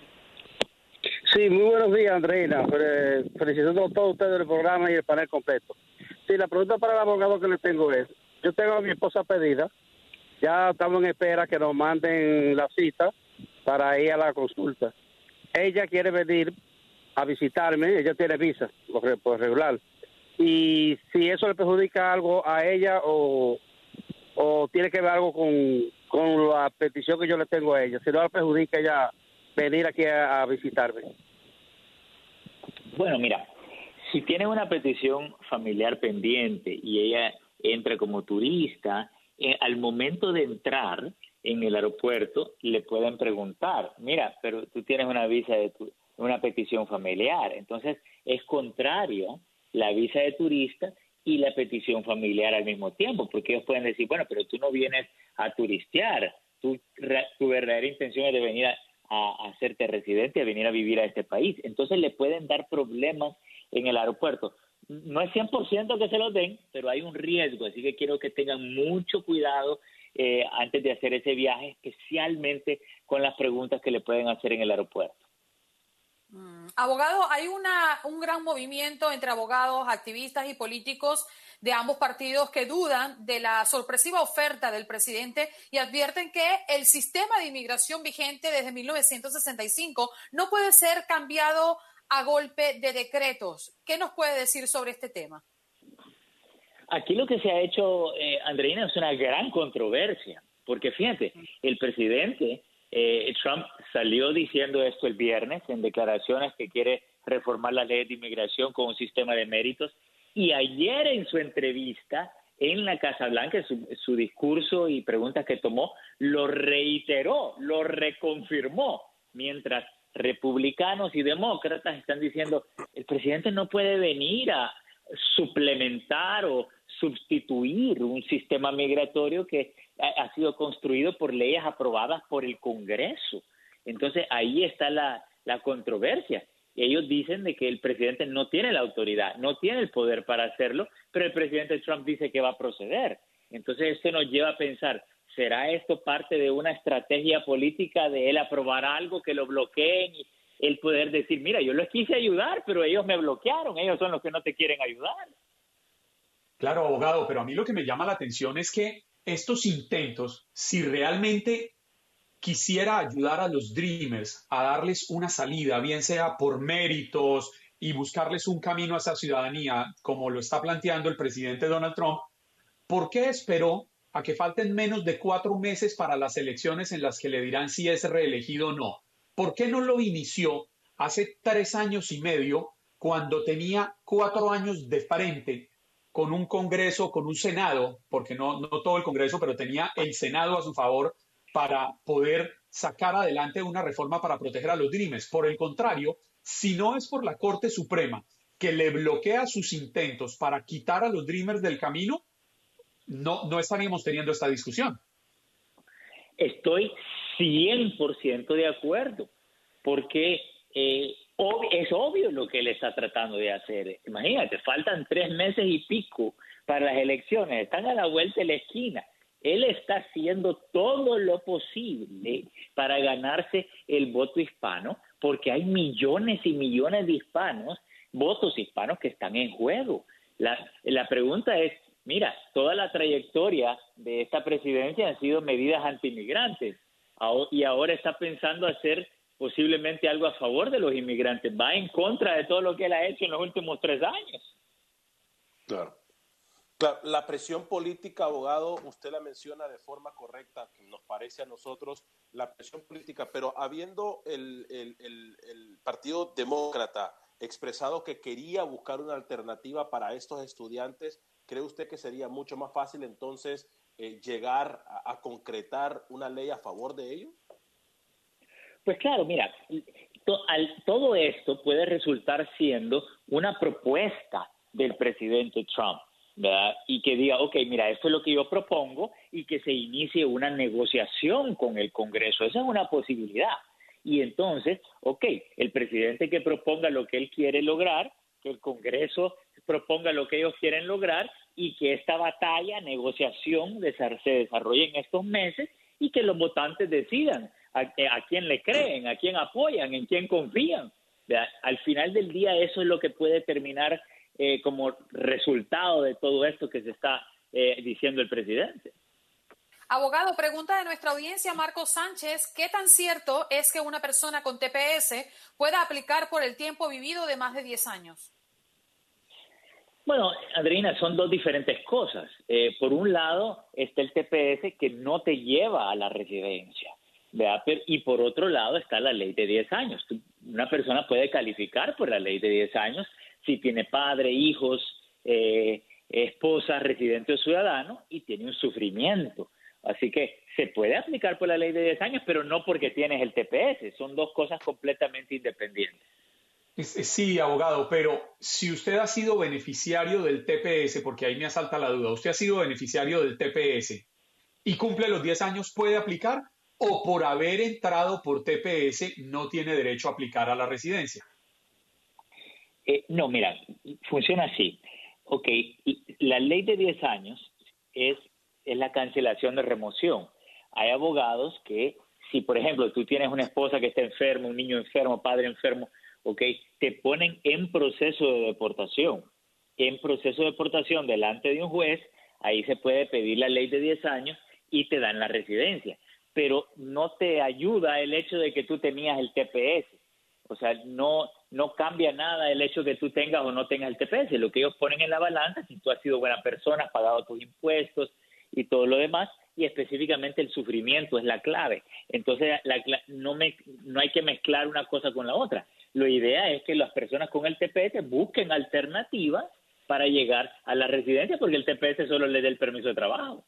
Sí, muy buenos días, Andreina. Felicitando a todos ustedes del programa y el panel completo. Sí, la pregunta para el abogado que le tengo es, yo tengo a mi esposa pedida, ya estamos en espera que nos manden la cita para ir a la consulta. Ella quiere venir a visitarme, ella tiene visa, por regular. Y si eso le perjudica algo a ella o, tiene que ver algo con, con la petición que yo le tengo a ella, si no le perjudica ella venir aquí a visitarme. Bueno, mira, si tiene una petición familiar pendiente y ella entra como turista, eh, al momento de entrar en el aeropuerto le pueden preguntar, mira, pero tú tienes una visa de una petición familiar, entonces es contrario la visa de turista y la petición familiar al mismo tiempo, porque ellos pueden decir, bueno, pero tú no vienes a turistear, tu, tu verdadera intención es de venir a, a, hacerte residente, a venir a vivir a este país. Entonces le pueden dar problemas en el aeropuerto. No es 100% que se los den, pero hay un riesgo, así que quiero que tengan mucho cuidado eh, antes de hacer ese viaje, especialmente con las preguntas que le pueden hacer en el aeropuerto. Mm. Abogado, hay una, un gran movimiento entre abogados, activistas y políticos de ambos partidos que dudan de la sorpresiva oferta del presidente y advierten que el sistema de inmigración vigente desde 1965 no puede ser cambiado a golpe de decretos. ¿Qué nos puede decir sobre este tema? Aquí lo que se ha hecho, eh, Andreina, es una gran controversia, porque fíjate, el presidente eh, Trump salió diciendo esto el viernes en declaraciones que quiere reformar las leyes de inmigración con un sistema de méritos. Y ayer en su entrevista en la Casa Blanca, su, su discurso y preguntas que tomó, lo reiteró, lo reconfirmó, mientras republicanos y demócratas están diciendo el presidente no puede venir a suplementar o sustituir un sistema migratorio que ha, sido construido por leyes aprobadas por el Congreso. Entonces ahí está la, la controversia. Ellos dicen de que el presidente no tiene la autoridad, no tiene el poder para hacerlo, pero el presidente Trump dice que va a proceder. Entonces esto nos lleva a pensar, ¿será esto parte de una estrategia política de él aprobar algo que lo bloqueen y el poder decir, mira, yo los quise ayudar, pero ellos me bloquearon, ellos son los que no te quieren ayudar? Claro, abogado, pero a mí lo que me llama la atención es que estos intentos, si realmente quisiera ayudar a los Dreamers a darles una salida, bien sea por méritos y buscarles un camino a esa ciudadanía, como lo está planteando el presidente Donald Trump, ¿por qué esperó a que falten menos de cuatro meses para las elecciones en las que le dirán si es reelegido o no? ¿Por qué no lo inició hace tres años y medio, cuando tenía cuatro años de frente con un Congreso, con un Senado, porque no, no todo el Congreso, pero tenía el Senado a su favor para poder sacar adelante una reforma para proteger a los Dreamers. Por el contrario, si no es por la Corte Suprema que le bloquea sus intentos para quitar a los Dreamers del camino, no, no estaríamos teniendo esta discusión. Estoy 100% de acuerdo, porque eh, es obvio lo que él está tratando de hacer. Imagínate, faltan tres meses y pico para las elecciones, están a la vuelta de la esquina. Él está haciendo todo lo posible para ganarse el voto hispano, porque hay millones y millones de hispanos, votos hispanos que están en juego. La, pregunta es, mira, toda la trayectoria de esta presidencia han sido medidas antiinmigrantes y ahora está pensando hacer posiblemente algo a favor de los inmigrantes. Va en contra de todo lo que él ha hecho en los últimos tres años. Claro. La presión política, abogado, usted la menciona de forma correcta, nos parece a nosotros la presión política, pero habiendo el, el, Partido Demócrata expresado que quería buscar una alternativa para estos estudiantes, ¿cree usted que sería mucho más fácil entonces eh, llegar a, concretar una ley a favor de ellos? Pues claro, mira, to, al, todo esto puede resultar siendo una propuesta del presidente Trump ¿verdad? Y que diga, ok, mira, esto es lo que yo propongo y que se inicie una negociación con el Congreso. Esa es una posibilidad. Y entonces, ok, el presidente que proponga lo que él quiere lograr, que el Congreso proponga lo que ellos quieren lograr y que esta batalla, negociación, se desarrolle en estos meses y que los votantes decidan a, a quién le creen, a quién apoyan, en quién confían. ¿verdad? Al final del día eso es lo que puede terminar eh, como resultado de todo esto que se está eh, diciendo el presidente. Abogado, pregunta de nuestra audiencia, Marco Sánchez, ¿qué tan cierto es que una persona con TPS pueda aplicar por el tiempo vivido de más de 10 años? Bueno, Adriana, son dos diferentes cosas. Eh, por un lado está el TPS que no te lleva a la residencia. Y por otro lado está la ley de 10 años. Una persona puede calificar por la ley de 10 años si tiene padre, hijos, eh, esposa, residente o ciudadano y tiene un sufrimiento. Así que se puede aplicar por la ley de 10 años, pero no porque tienes el TPS. Son dos cosas completamente independientes. Sí, abogado, pero si usted ha sido beneficiario del TPS, porque ahí me asalta la duda, usted ha sido beneficiario del TPS y cumple los 10 años, ¿puede aplicar? ¿O por haber entrado por TPS no tiene derecho a aplicar a la residencia? Eh, no, mira, funciona así. Ok, la ley de 10 años es, es la cancelación de remoción. Hay abogados que, si por ejemplo tú tienes una esposa que está enferma, un niño enfermo, padre enfermo, ok, te ponen en proceso de deportación. En proceso de deportación delante de un juez, ahí se puede pedir la ley de 10 años y te dan la residencia. Pero no te ayuda el hecho de que tú tenías el TPS. O sea, no, no cambia nada el hecho de que tú tengas o no tengas el TPS. Lo que ellos ponen en la balanza, si tú has sido buena persona, has pagado tus impuestos y todo lo demás, y específicamente el sufrimiento es la clave. Entonces, la, no, me, no hay que mezclar una cosa con la otra. la idea es que las personas con el TPS busquen alternativas para llegar a la residencia porque el TPS solo le da el permiso de trabajo.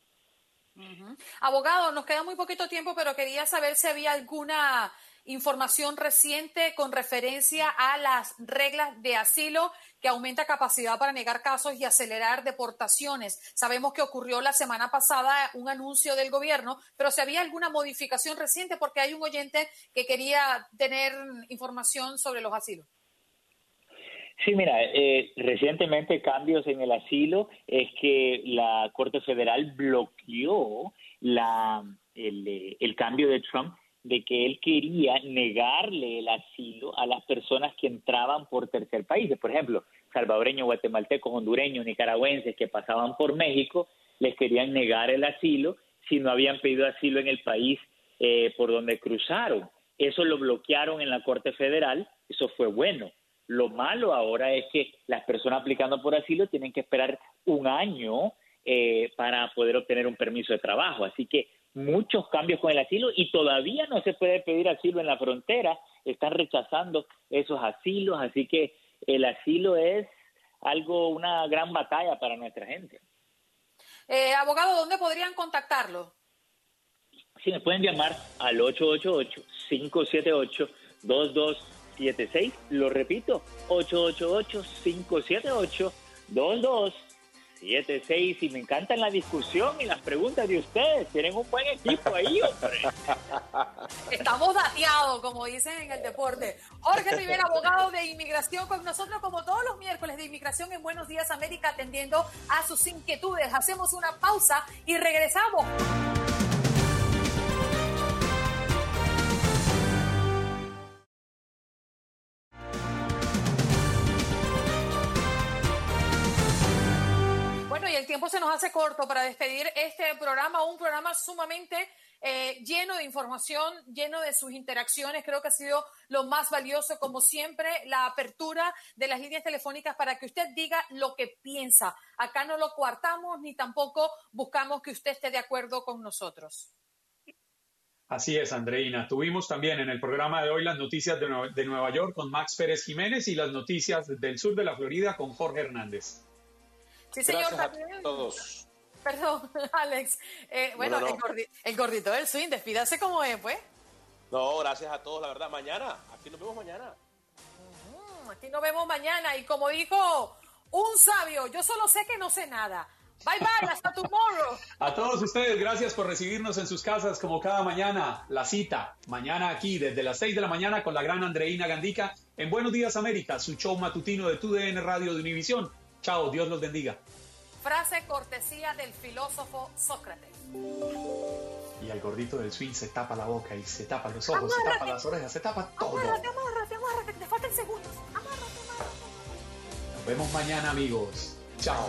Abogado, nos queda muy poquito tiempo, pero quería saber si había alguna información reciente con referencia a las reglas de asilo que aumenta capacidad para negar casos y acelerar deportaciones. Sabemos que ocurrió la semana pasada un anuncio del gobierno, pero si había alguna modificación reciente, porque hay un oyente que quería tener información sobre los asilos. Sí, mira, eh, recientemente cambios en el asilo es que la Corte Federal bloqueó la, el, el cambio de Trump de que él quería negarle el asilo a las personas que entraban por tercer país. Por ejemplo, salvadoreños, guatemaltecos, hondureños, nicaragüenses que pasaban por México, les querían negar el asilo si no habían pedido asilo en el país eh, por donde cruzaron. Eso lo bloquearon en la Corte Federal, eso fue bueno. Lo malo ahora es que las personas aplicando por asilo tienen que esperar un año eh, para poder obtener un permiso de trabajo. Así que muchos cambios con el asilo y todavía no se puede pedir asilo en la frontera, están rechazando esos asilos, así que el asilo es algo, una gran batalla para nuestra gente. Eh, abogado, ¿dónde podrían contactarlo? Sí, me pueden llamar al 888-578-2276. Lo repito, 888-578-2276. 7-6 y me encantan la discusión y las preguntas de ustedes. Tienen un buen equipo ahí, hombre. Estamos dateados, como dicen en el deporte. Jorge Rivera, abogado de inmigración, con nosotros como todos los miércoles de inmigración en Buenos Días América, atendiendo a sus inquietudes. Hacemos una pausa y regresamos. Se nos hace corto para despedir este programa, un programa sumamente eh, lleno de información, lleno de sus interacciones. Creo que ha sido lo más valioso, como siempre, la apertura de las líneas telefónicas para que usted diga lo que piensa. Acá no lo coartamos ni tampoco buscamos que usted esté de acuerdo con nosotros. Así es, Andreina. Tuvimos también en el programa de hoy las noticias de Nueva York con Max Pérez Jiménez y las noticias del sur de la Florida con Jorge Hernández. Sí, señor, también. A todos. Perdón, Alex. Eh, bueno, El, gordito, del swing, despídase como es, pues. No, gracias a todos, la verdad. Mañana, aquí nos vemos mañana. aquí nos vemos mañana. Y como dijo un sabio, yo solo sé que no sé nada. Bye bye, hasta tomorrow. A todos ustedes, gracias por recibirnos en sus casas como cada mañana. La cita, mañana aquí desde las 6 de la mañana con la gran Andreina Gandica en Buenos Días América, su show matutino de TUDN Radio de Univisión. Chao, Dios los bendiga. Frase cortesía del filósofo Sócrates. Y al gordito del swing se tapa la boca y se tapa los ojos, se tapa las orejas, se tapa todo. Amárrate, amárrate, amárrate, que te faltan segundos. Amárrate, amárrate. Nos vemos mañana, amigos. Chao.